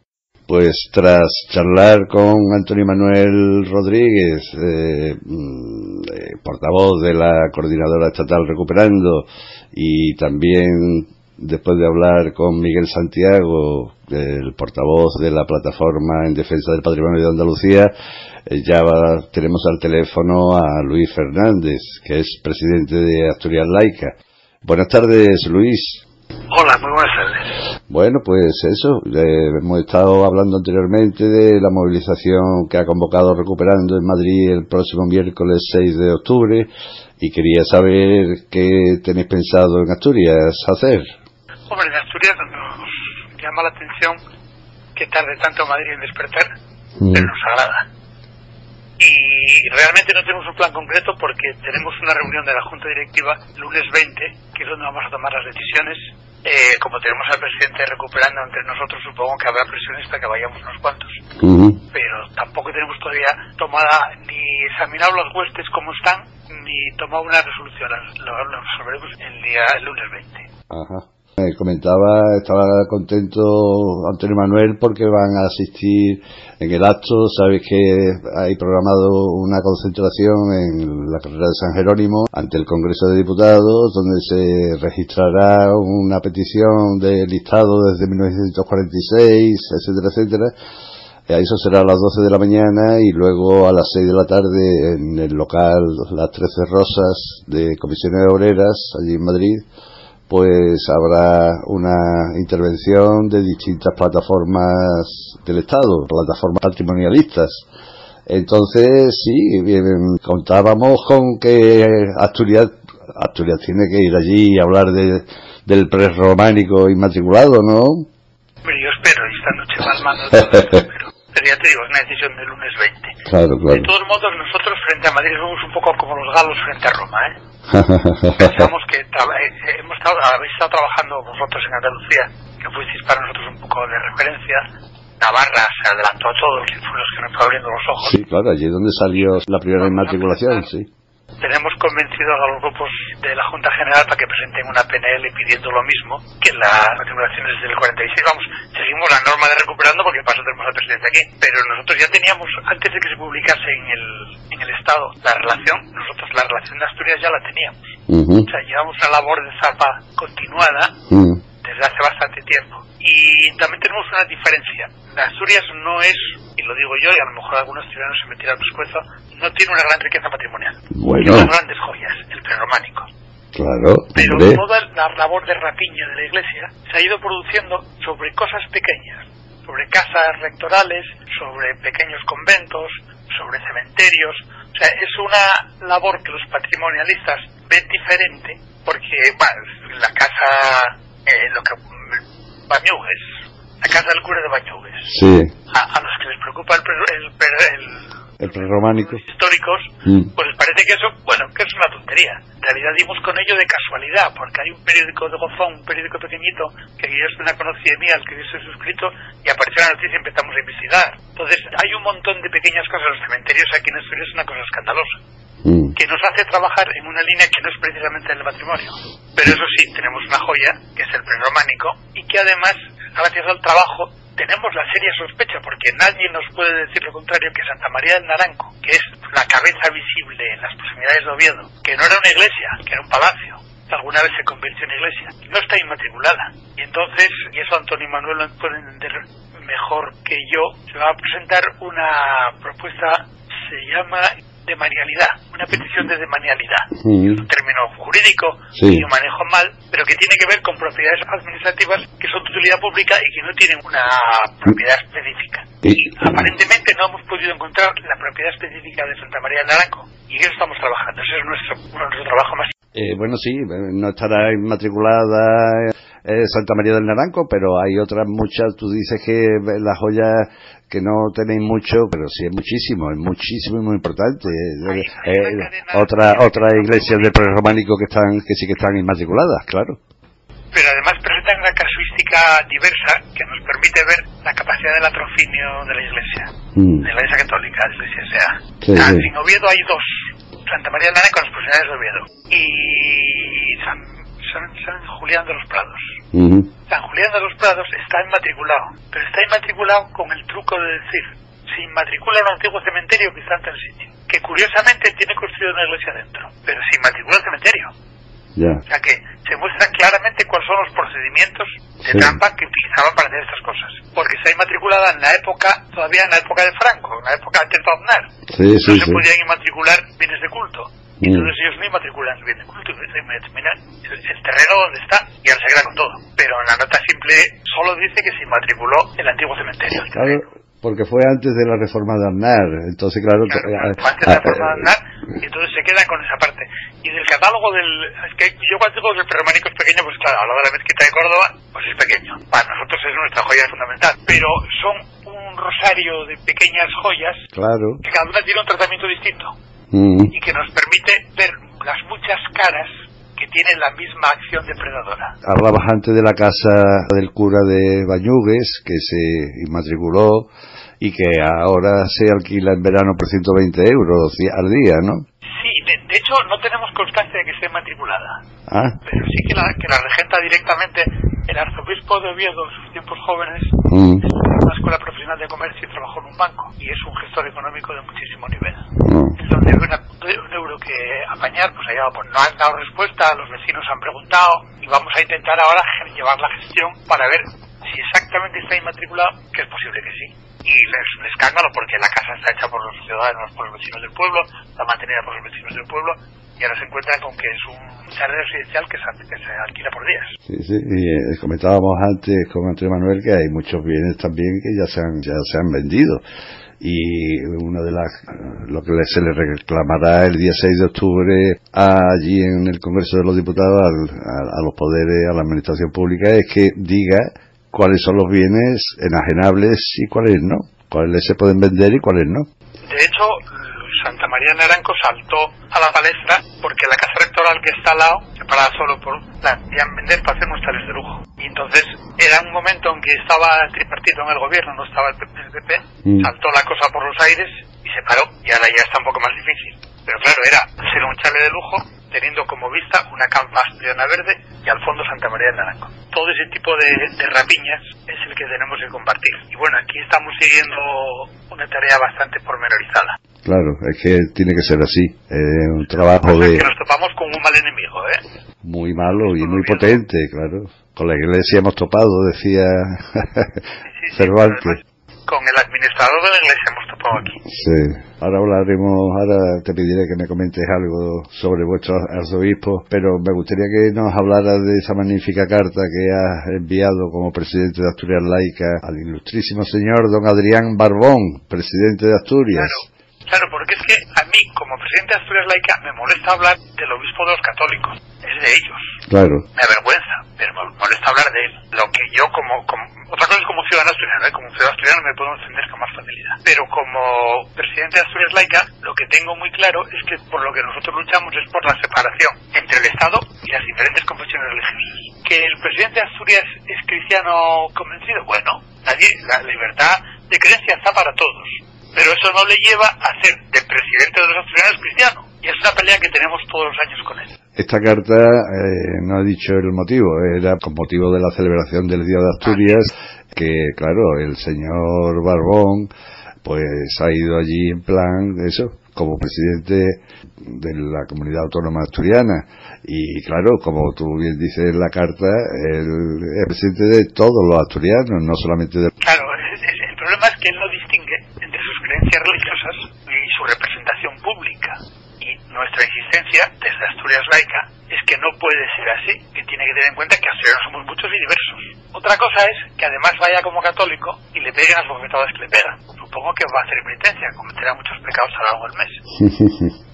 Pues tras charlar con Antonio Manuel Rodríguez, eh, mm, eh, portavoz de la Coordinadora Estatal Recuperando, y también después de hablar con Miguel Santiago, el portavoz de la Plataforma en Defensa del Patrimonio de Andalucía, eh, ya tenemos al teléfono a Luis Fernández, que es presidente de Asturias Laica. Buenas tardes, Luis. Hola, muy buenas tardes. Bueno, pues eso, eh, hemos estado hablando anteriormente de la movilización que ha convocado Recuperando en Madrid el próximo miércoles 6 de octubre y quería saber qué tenéis pensado en Asturias hacer. Hombre, en Asturias nos llama la atención que tarde tanto Madrid en despertar, Mm. pero nos agrada. Y realmente no tenemos un plan concreto porque tenemos una reunión de la Junta Directiva lunes 20, que es donde vamos a tomar las decisiones. Eh, como tenemos al presidente recuperando entre nosotros, supongo que habrá presiones para que vayamos unos cuantos. Pero tampoco tenemos todavía tomada ni examinado los huestes como están, ni tomado una resolución. Lo, lo resolveremos el día el lunes 20. Ajá. Me comentaba, estaba contento Antonio Manuel porque van a asistir en el acto. Sabes que hay programado una concentración en la carrera de San Jerónimo ante el Congreso de Diputados, donde se registrará una petición de listado desde 1946, etcétera, etcétera. Eso será a las 12 de la mañana y luego a las 6 de la tarde en el local Las Trece Rosas de Comisiones Obreras, allí en Madrid, pues habrá una intervención de distintas plataformas del Estado, plataformas patrimonialistas. Entonces, sí, bien, contábamos con que Asturias, Asturias tiene que ir allí y hablar de, del prerrománico inmatriculado, ¿no? Hombre, yo espero, y esta noche más esto, pero, pero ya te digo, es una decisión del lunes 20. Claro, De claro. todos modos, nosotros frente a Madrid somos un poco como los galos frente a Roma, ¿eh? Pensamos que tra- eh, hemos estado, habéis estado trabajando vosotros en Andalucía, que fuisteis para nosotros un poco de referencia. Navarra se adelantó a todos y fue los que nos fue abriendo los ojos. sí, claro, allí es donde salió la primera inmatriculación, sí. Tenemos convencidos a los grupos de la Junta General para que presenten una PNL pidiendo lo mismo que las matriculaciones del 46. Vamos, seguimos la norma de recuperando porque para eso tenemos al presidente aquí. Pero nosotros ya teníamos, antes de que se publicase en el, en el Estado la relación, nosotros la relación de Asturias ya la teníamos. O sea, llevamos una labor de zapa continuada ujú, desde hace bastante tiempo. Y también tenemos una diferencia. Asturias no es, y lo digo yo, y a lo mejor algunos ciudadanos se me tiran el pescuezo, no tiene una gran riqueza patrimonial. Bueno. Tiene unas grandes joyas, el prerrománico. Claro, Pero hombre. toda la labor de rapiña de la iglesia se ha ido produciendo sobre cosas pequeñas, sobre casas rectorales, sobre pequeños conventos, sobre cementerios. O sea, es una labor que los patrimonialistas ven diferente porque, bueno, la casa, eh, lo que Bañugues, la casa del cura de Bañugues, Sí, a, a los que les preocupa el, el, el el prerrománico. históricos, Mm. pues les parece que eso, bueno, que es una tontería. En realidad dimos con ello de casualidad, porque hay un periódico de Gozón, un periódico pequeñito, que yo una conocía mía, al que yo estoy suscrito, y apareció la noticia y empezamos a investigar. Entonces, hay un montón de pequeñas cosas en los cementerios aquí en Asturias, es una cosa escandalosa, Mm. que nos hace trabajar en una línea que no es precisamente el patrimonio. Pero eso sí, tenemos una joya, que es el prerrománico, y que además, gracias al trabajo, tenemos la seria sospecha, porque nadie nos puede decir lo contrario, que Santa María del Naranco, que es la cabeza visible en las proximidades de Oviedo, que no era una iglesia, que era un palacio, alguna vez se convirtió en iglesia, no está inmatriculada. Y entonces, y eso Antonio Manuel lo pueden entender mejor que yo, se va a presentar una propuesta, se llama de manialidad, una petición de demanialidad. Mm. Es un término jurídico Sí. que yo manejo mal, pero que tiene que ver con propiedades administrativas que son de utilidad pública y que no tienen una propiedad específica. Y- aparentemente no hemos podido encontrar la propiedad específica de Santa María del Naranco y en eso estamos trabajando. Ese es nuestro, nuestro trabajo más. Eh, bueno, sí, eh, no estará inmatriculada eh, Santa María del Naranco, pero hay otras muchas. Tú dices que la joya que no tenéis mucho, pero sí es muchísimo, es muchísimo y muy importante. Hay- hay eh, otra otra iglesias del prerrománico que están que sí que están inmatriculadas, claro. pero además presentan una casuística diversa que nos permite ver la capacidad del atrocinio de la Iglesia, Mm. de la Iglesia Católica, de la Iglesia sea. Sí, Ah, sí. En Oviedo hay dos, Santa María del Naranco con las posibilidades de Oviedo y San, San, San Julián de los Prados. San Julián de los Prados está inmatriculado, pero está inmatriculado con el truco de decir, se inmatricula en un antiguo cementerio que está en tal sitio, que curiosamente tiene construido una iglesia dentro, pero se inmatricula el cementerio. Ya. O sea que se muestra claramente cuáles son los procedimientos de Sí. trampa que utilizaban para hacer estas cosas. Porque está inmatriculada en la época, todavía en la época de Franco, en la época antes de Aznar. Sí, sí, no se podían inmatricular bienes de culto. Y Mm. entonces ellos no inmatriculan el bien de culto. y dicen, mira, el, terreno donde está y ahora se queda con todo. Pero en la nota simple solo dice que se inmatriculó el antiguo cementerio. Claro, porque fue antes de la reforma de Aznar, entonces claro, Claro, eh, antes de la ah, forma de eh, andar, y entonces se quedan con esa parte. Y del catálogo del. Es que yo cuando digo que el prerrománico es pequeño, pues claro, a lo de la mezquita de Córdoba, pues es pequeño. Para nosotros es nuestra joya fundamental. Pero son un rosario de pequeñas joyas claro. que cada una tiene un tratamiento distinto Mm. y que nos permite ver las muchas caras que tienen la misma acción depredadora. Hablabas antes de la casa del cura de Bañugues, que se inmatriculó y que ahora se alquila en verano por 120 euros al día, ¿no? Sí, de, de hecho no tenemos constancia de que esté matriculada. Ah, pero sí que la, que la regenta directamente el arzobispo de Oviedo en sus tiempos jóvenes, mm, estudió en una escuela profesional de comercio y trabajó en un banco, y es un gestor económico de muchísimo nivel. mm, donde una- un euro que apañar, pues allá pues no han dado respuesta, los vecinos han preguntado, y vamos a intentar ahora llevar la gestión para ver si exactamente está inmatriculado, que es posible que sí. Y es un escándalo porque la casa está hecha por los ciudadanos, por los vecinos del pueblo, está mantenida por los vecinos del pueblo, y ahora se encuentran con que es un área residencial que se, que se alquila por días. sí, sí. Y eh, comentábamos antes con Antonio Manuel que hay muchos bienes también que ya se han, ya se han vendido. Y una de las, lo que se le reclamará el día 6 de octubre allí en el Congreso de los Diputados al- a, a los poderes, a la administración pública, es que diga cuáles son los bienes enajenables y cuáles no, cuáles se pueden vender y cuáles no. De hecho, Santa María de Naranco saltó a la palestra porque la casa rectoral que está al lado, separada solo por la vender para hacer muestales de lujo. Y entonces era un momento en que estaba el tripartito en el gobierno, no estaba el PP, Mm. saltó la cosa por los aires y se paró. Y ahora ya está un poco más difícil. Pero claro, era ser un chale de lujo teniendo como vista una campa asturiana verde y al fondo Santa María de Naranco. Todo ese tipo de, de rapiñas es el que tenemos que compartir. Y bueno, aquí estamos siguiendo una tarea bastante pormenorizada. Claro, es que tiene que ser así. Es un trabajo O sea, de que nos topamos con un mal enemigo, ¿eh? muy malo y muy potente, claro. Con la iglesia hemos topado, decía Sí, sí, sí, Cervantes. además, Con el administrador de la iglesia hemos topado aquí. Sí. Ahora hablaremos, ahora te pediré que me comentes algo sobre vuestro arzobispo, pero me gustaría que nos hablaras de esa magnífica carta que has enviado como presidente de Asturias Laica al ilustrísimo señor don Adrián Barbón, presidente de Asturias. Claro, claro, porque es que a mí, como presidente de Asturias Laica, me molesta hablar del obispo de los católicos. Es de ellos. Claro, Me avergüenza, pero me molesta hablar de él. Lo que yo como... como- otra cosa es como ciudadano asturiano, ¿eh? como ciudadano asturiano me puedo entender con más facilidad. Pero como presidente de Asturias Laica, lo que tengo muy claro es que por lo que nosotros luchamos es por la separación entre el Estado y las diferentes confesiones religiosas. Que el presidente de Asturias es cristiano convencido, bueno, nadie, la libertad de creencia está para todos. Pero eso no le lleva a ser de presidente de los asturianos cristiano. Y es una pelea que tenemos todos los años con él. esta carta eh, no ha dicho el motivo, era con motivo de la celebración del Día de Asturias, que claro, el señor Barbón pues ha ido allí en plan, eso, como presidente de la comunidad autónoma asturiana. Y claro, como tú bien dices en la carta, él es presidente de todos los asturianos, no solamente de... Claro, es- el problema es que él no distingue creencias religiosas y su representación pública. Y nuestra insistencia desde Asturias Laica es que no puede ser así, que tiene que tener en cuenta que asturianos somos muchos y diversos. Otra cosa es que además vaya como católico y le peguen las bofetadas que le pegan. Supongo que va a hacer penitencia, cometerá muchos pecados a lo largo del mes.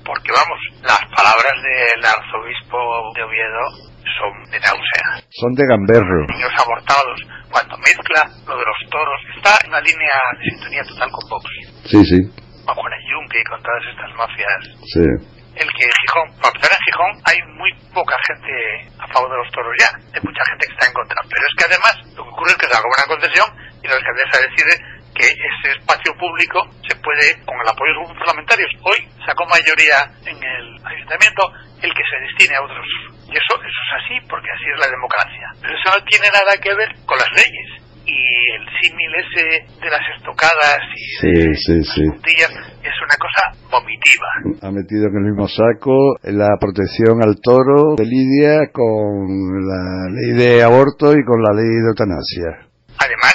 Porque vamos, las palabras del arzobispo de Oviedo son de náusea. Son de gamberro. Niños abortados, cuando mezcla lo de los toros, está en una línea de sintonía total con Vox. Sí, sí, O con el Yunque y con todas estas mafias sí. el que en Gijón, para empezar en Gijón hay muy poca gente a favor de los toros ya, hay mucha gente que está en contra, pero es que además lo que ocurre es que se haga una concesión y la alcaldesa decide que ese espacio público se puede, con el apoyo de los grupos parlamentarios, hoy sacó mayoría en el ayuntamiento el que se destine a otros. Y eso, eso es así, porque así es la democracia. Pero eso no tiene nada que ver con las leyes. Y el símil ese de las estocadas y sí, las sí. puntillas es una cosa vomitiva. Ha metido en el mismo saco la protección al toro de Lidia con la ley de aborto y con la ley de eutanasia. Además,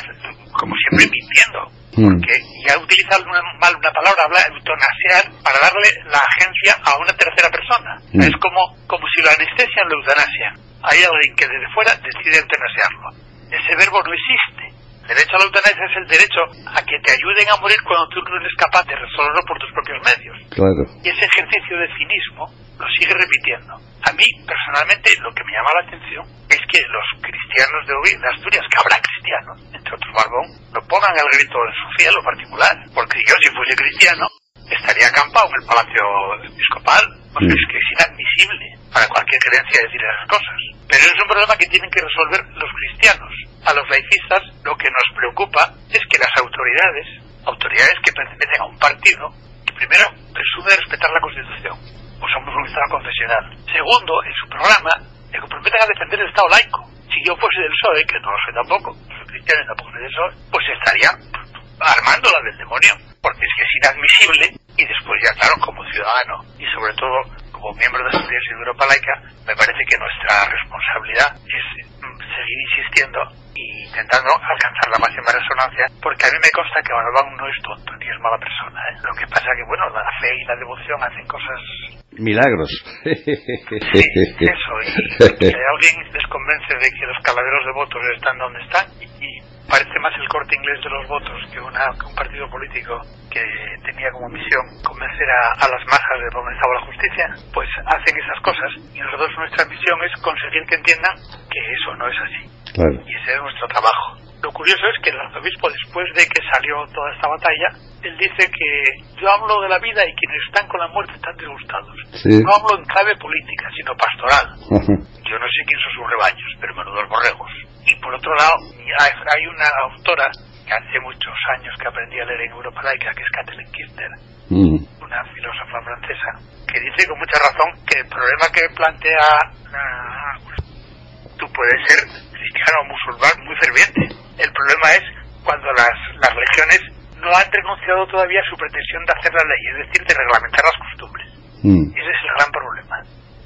como siempre, mintiendo. Mm. Porque ya utilizar una, mal una palabra, habla eutanasiar, para darle la agencia a una tercera persona. Mm. Es como, como si lo anestesian la eutanasia. Hay alguien que desde fuera decide eutanasiarlo. Ese verbo no existe. El derecho a la eutanasia es el derecho a que te ayuden a morir cuando tú no eres capaz de resolverlo por tus propios medios. Claro. Y ese ejercicio de cinismo lo sigue repitiendo. A mí, personalmente, lo que me llama la atención es que los cristianos de hoy, de Asturias, que habrá cristianos, entre otros Barbón, no pongan el grito en su cielo particular. Porque yo, si fuese cristiano, estaría acampado en el palacio episcopal. Mm. es que es inadmisible para cualquier creencia decir esas cosas. Pero es un problema que tienen que resolver los cristianos. A los laicistas lo que nos preocupa es que las autoridades, autoridades que pertenecen a un partido, que primero presume respetar la Constitución, o somos un Estado confesional. Segundo, en su programa, se comprometen a defender el Estado laico. Si yo fuese del PSOE, que no lo soy tampoco, soy cristiano y tampoco soy del PSOE, pues estaría armándola del demonio, porque es que es inadmisible y después ya claro, como ciudadano y sobre todo como miembro de Asturias y de Europa Laica, me parece que nuestra responsabilidad es mm, seguir insistiendo y intentando alcanzar la máxima resonancia, porque a mí me consta que Balbán no es tonto ni es mala persona. ¿eh? Lo que pasa que, bueno, la fe y la devoción hacen cosas Milagros. Sí, eso. Y alguien les convence de que los caladeros de votos están donde están y, y parece más el corte inglés de los votos que, una, que un partido político que tenía como misión convencer a, a las masas de dónde estaba la justicia, pues hacen esas cosas. Y nosotros nuestra misión es conseguir que entiendan que eso no es así. Claro. Y ese es nuestro trabajo. Lo curioso es que el arzobispo, después de que salió toda esta batalla, él dice que yo hablo de la vida y quienes están con la muerte están disgustados. Sí. No hablo en clave política, sino pastoral. Yo no sé quién son sus rebaños, pero menudos borregos. Y por otro lado, hay una autora que hace muchos años que aprendí a leer en Europa Laica, que es Kathleen Kirchner, Mm. una filósofa francesa, que dice con mucha razón que el problema que plantea ah, tú puedes ser cristiano o musulmán muy ferviente. El problema es cuando las, las religiones no han renunciado todavía a su pretensión de hacer la ley, es decir, de reglamentar las costumbres. Mm. Ese es el gran problema.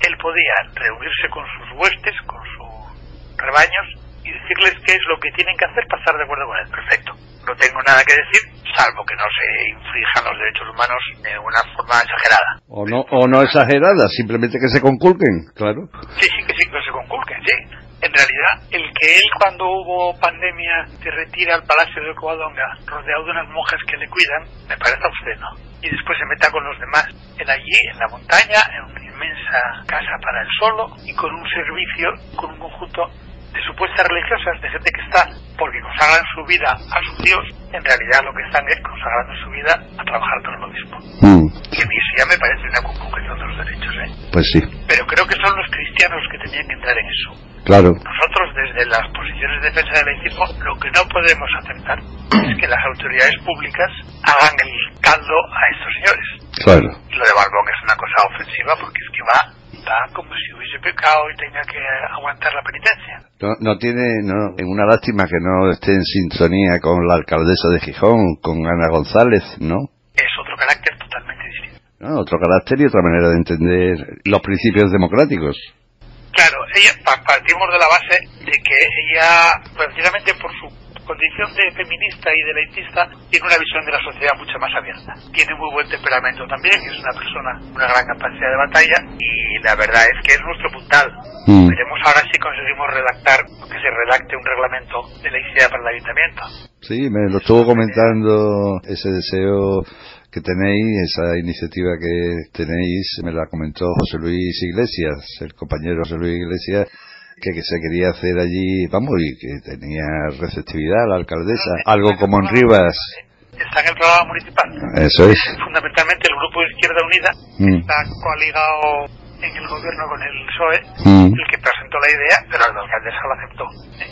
Él podía reunirse con sus huestes, con sus rebaños, y decirles qué es lo que tienen que hacer para estar de acuerdo con él. Perfecto. No tengo nada que decir, salvo que no se infrinjan los derechos humanos de una forma exagerada. O no, o no exagerada, simplemente que se conculquen, claro. Sí, sí, que sí, que se conculquen, sí. En realidad, el que él cuando hubo pandemia se retira al Palacio de Covadonga rodeado de unas monjas que le cuidan, me parece obsceno. Y después se meta con los demás. Él allí, en la montaña, en una inmensa casa para él solo y con un servicio, con un conjunto de supuestas religiosas, de gente que está porque consagran su vida a su Dios, en realidad lo que están es consagrando su vida a trabajar para lo mismo. Mm. Y a mí eso ya me parece una conculcación de los derechos, ¿eh? Pues sí, Pero creo que son los cristianos los que tenían que entrar en eso. claro. Nosotros, desde las posiciones de defensa del laicismo, lo que no podemos aceptar es que las autoridades públicas hagan el caldo a estos señores. Claro. Y lo de Balbón es una cosa ofensiva porque es que va, va como si hubiese pecado y tenga que aguantar la penitencia. No, no tiene, no, es una lástima que no esté en sintonía con la alcaldesa de Gijón, con Ana González, ¿no? Es otro carácter totalmente distinto. No, Otro carácter y otra manera de entender los principios democráticos. Claro, ella pa- partimos de la base de que ella, precisamente por su condición de feminista y de laicista tiene una visión de la sociedad mucho más abierta. Tiene muy buen temperamento también, es una persona con una gran capacidad de batalla y la verdad es que es nuestro puntal. Mm. Veremos ahora si conseguimos redactar, que se redacte un reglamento de laicidad para el ayuntamiento. Sí, me lo estuvo comentando ese deseo que tenéis, esa iniciativa que tenéis, me la comentó José Luis Iglesias, el compañero José Luis Iglesias, que, que se quería hacer allí, vamos, y que tenía receptividad la alcaldesa, algo como en Rivas. Está en el programa municipal. Eso es. Fundamentalmente el Grupo de Izquierda Unida Mm. está coaligado en el gobierno con el PSOE, Mm. el que presentó la idea, pero la alcaldesa la aceptó.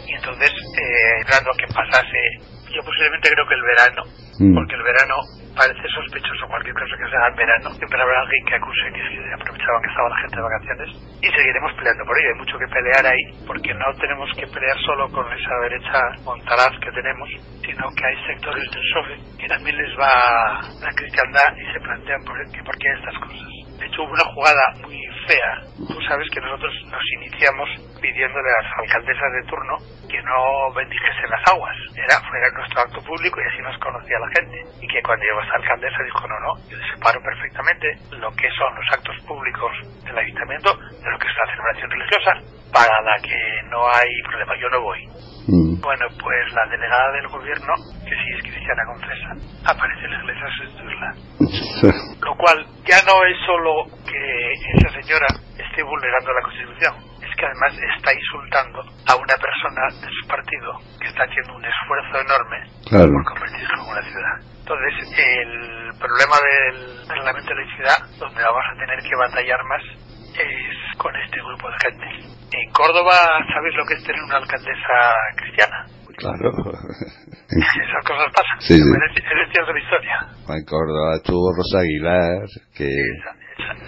Y entonces, eh, esperando a que pasase, yo posiblemente creo que el verano, Mm. porque el verano parece sospechoso cualquier cosa que se haga en verano, siempre habrá alguien que acuse que se aprovechaba que estaba la gente de vacaciones y seguiremos peleando por ello. Hay mucho que pelear ahí, porque no tenemos que pelear solo con esa derecha montaraz que tenemos, sino que hay sectores del PSOE que también les va la cristiandad y se plantean por, que por qué estas cosas. De hecho, hubo una jugada muy fea. Tú sabes que nosotros nos iniciamos pidiéndole a las alcaldesas de turno que no bendijesen las aguas. Era, fuera nuestro acto público y así nos conocía la gente. Y que cuando llegó esta alcaldesa dijo, no, no, yo separo perfectamente lo que son los actos públicos del ayuntamiento de lo que es la celebración religiosa, para la que no hay problema, yo no voy. Mm. Bueno, pues la delegada del gobierno, que sí es cristiana confesa, aparece en la iglesia de. Lo cual ya no es solo que esa señora esté vulnerando la Constitución, que además está insultando a una persona de su partido que está haciendo un esfuerzo enorme Claro. por convertirse en una ciudad. Entonces, el problema del reglamento de laicidad, donde vamos a tener que batallar más, es con este grupo de gente. En Córdoba, ¿sabes lo que es tener una alcaldesa cristiana? Claro. Esas cosas pasan. Sí, sí. Herencias de la historia. En Córdoba estuvo Rosa Aguilar, que esa-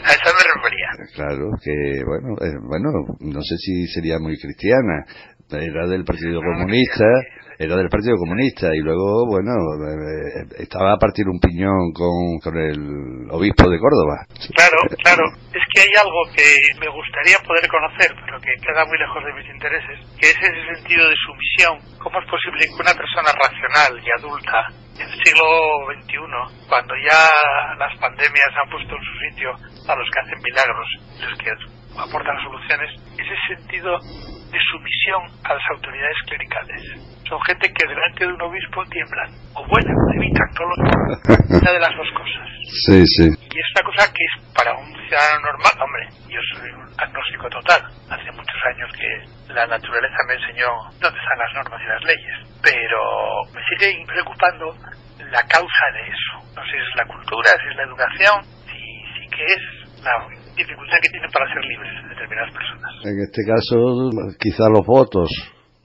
a esa me refería. Claro, que bueno, eh, bueno, no sé si sería muy cristiana. Era del Partido Comunista, era del Partido Comunista y luego, bueno, eh, estaba a partir un piñón con, con el obispo de Córdoba. Claro, claro. Es que hay algo que me gustaría poder conocer, pero que queda muy lejos de mis intereses, que es ese sentido de sumisión. ¿Cómo es posible que una persona racional y adulta el siglo XXI, cuando ya las pandemias han puesto en su sitio a los que hacen milagros, los que aportan soluciones, ese sentido de sumisión a las autoridades clericales? Son gente que delante de un obispo tiemblan, o bueno, evitan todo lo una de las dos cosas. Sí, sí. Y es una cosa que es para un ciudadano normal, hombre, yo soy un agnóstico total. Hace muchos años que la naturaleza me enseñó dónde están las normas y las leyes. Pero me sigue preocupando la causa de eso. No sé si es la cultura, si es la educación, si, si que es la dificultad que tienen para ser libres determinadas personas. En este caso, quizá los votos.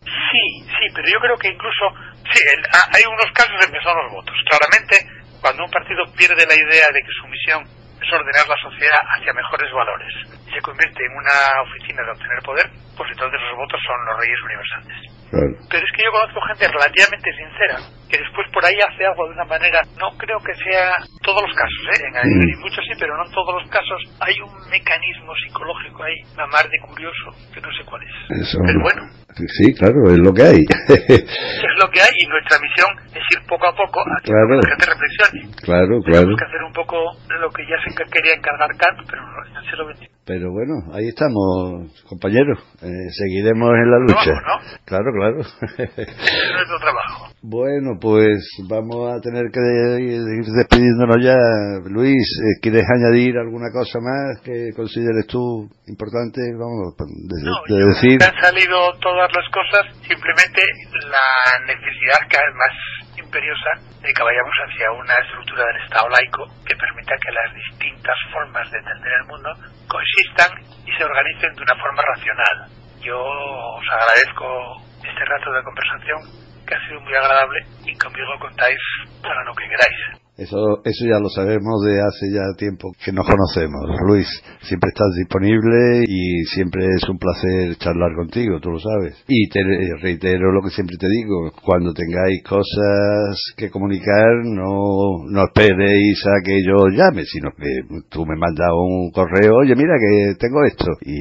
Sí, sí, pero yo creo que incluso, sí, el- ha- hay unos casos en que son los votos. Claramente, cuando un partido pierde la idea de que su misión es ordenar la sociedad hacia mejores valores y se convierte en una oficina de obtener poder, pues entonces los votos son los reyes universales. Claro. Pero es que yo conozco gente relativamente sincera que después por ahí hace algo de una manera, no creo que sea todos los casos, ¿eh? en, Mm. en muchos sí, pero no en todos los casos. Hay un mecanismo psicológico ahí, una mar de curioso, que no sé cuál es. Eso. Pero bueno, Sí, claro, es lo que hay. es lo que hay y nuestra misión es ir poco a poco a que Claro. la gente reflexione. claro, claro. Tenemos que hacer un poco lo que ya se quería encargar Kant, pero no en el siglo XXI. Pero bueno, ahí estamos, compañeros. Eh, seguiremos en la lucha. Trabajo, ¿no? Claro, claro. Es nuestro trabajo. Bueno, pues vamos a tener que ir despidiéndonos ya. Luis, eh, ¿quieres añadir alguna cosa más que consideres tú importante? Vamos, de, No, de decir. han salido todas las cosas, simplemente la necesidad cada vez más imperiosa de que vayamos hacia una estructura del Estado laico que permita que las distintas formas de entender el mundo coexistan y se organicen de una forma racional. Yo os agradezco este rato de conversación que ha sido muy agradable y conmigo contáis para lo que queráis. Eso, eso ya lo sabemos de hace ya tiempo que nos conocemos. Luis, siempre estás disponible y siempre es un placer charlar contigo, tú lo sabes. Y te reitero lo que siempre te digo, cuando tengáis cosas que comunicar, no, no esperéis a que yo llame, sino que tú me mandas un correo, oye, mira que tengo esto. Y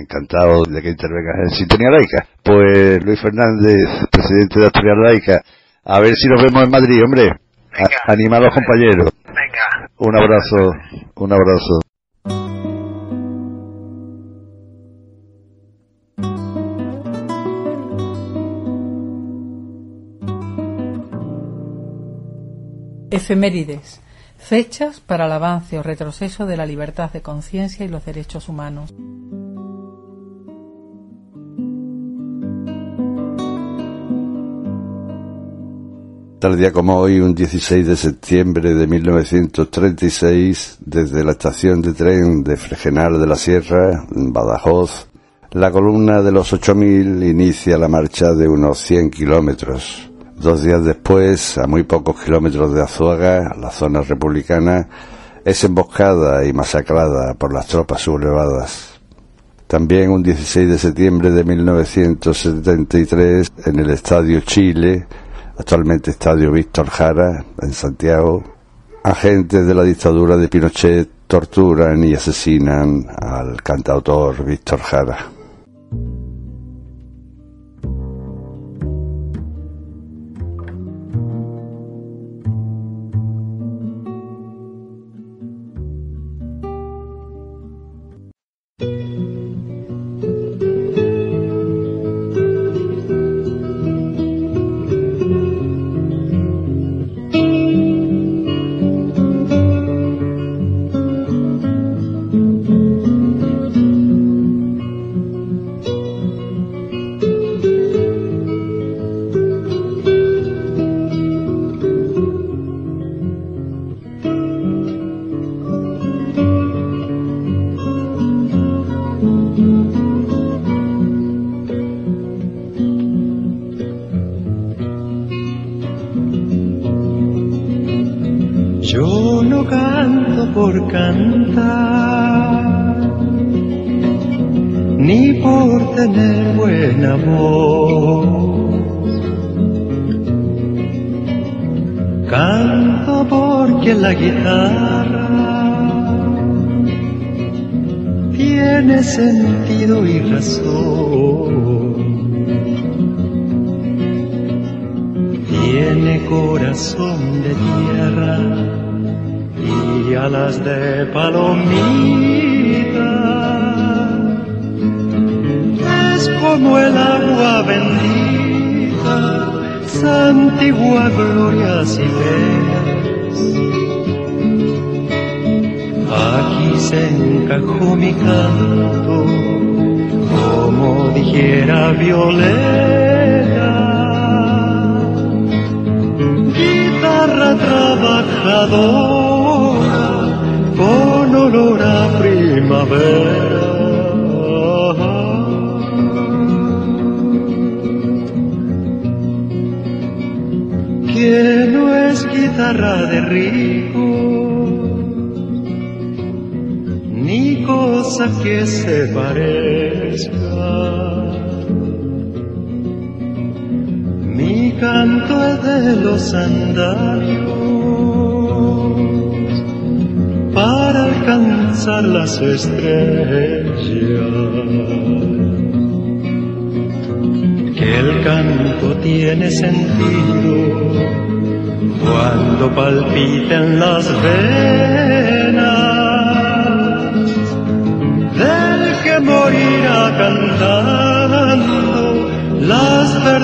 encantado de que intervengas en Sintonía Laica. Pues Luis Fernández, presidente de Asturias Laica, a ver si nos vemos en Madrid, hombre. Venga. Anima a los compañeros. Venga. Un abrazo, un abrazo. Efemérides. Fechas para el avance o retroceso de la libertad de conciencia y los derechos humanos. Tal día como hoy, un 16 de septiembre de 1936, desde la estación de tren de Fregenal de la Sierra, en Badajoz, la columna de los 8000 inicia la marcha de unos 100 kilómetros. Dos días después, a muy pocos kilómetros de Azuaga, la zona republicana, es emboscada y masacrada por las tropas sublevadas. También un 16 de septiembre de 1973, en el Estadio Chile, actualmente Estadio Víctor Jara, en Santiago, agentes de la dictadura de Pinochet torturan y asesinan al cantautor Víctor Jara. Corazón de tierra y alas de palomita. Es como el agua bendita, santigua glorias y penas. Aquí se encajó mi canto, como dijera Violeta guitarra trabajadora con olor a primavera. Que no es guitarra de rico, ni cosa que se parezca. Canto de los andarios para alcanzar las estrellas. Que el canto tiene sentido cuando palpiten las venas del que morirá cantando las verdades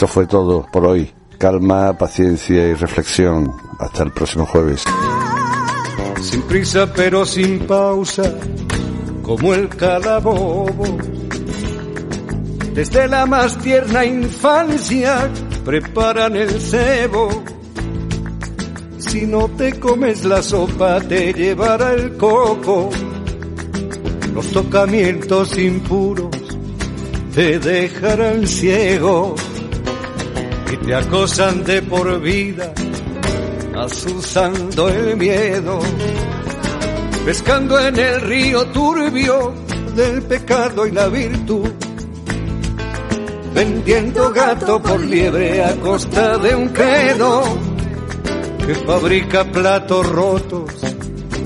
Esto fue todo por hoy. Calma, paciencia y reflexión. Hasta el próximo jueves. Sin prisa pero sin pausa, como el calabobo. Desde la más tierna infancia preparan el cebo. Si no te comes la sopa te llevará el coco. Los tocamientos impuros te dejarán ciego y te acosan de por vida, asusando el miedo, pescando en el río turbio del pecado y la virtud, vendiendo gato por liebre a costa de un credo que fabrica platos rotos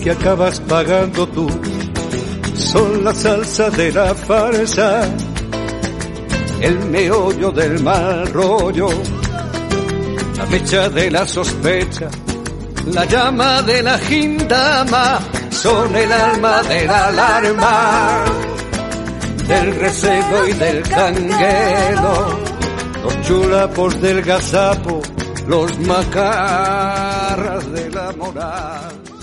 que acabas pagando tú. Son la salsa de la farsa el meollo del mal rollo, la mecha de la sospecha, la llama de la gindama, son el alma de la alarma, del recebo y del canguelo, los chulapos del gazapo, los macarras de la moral.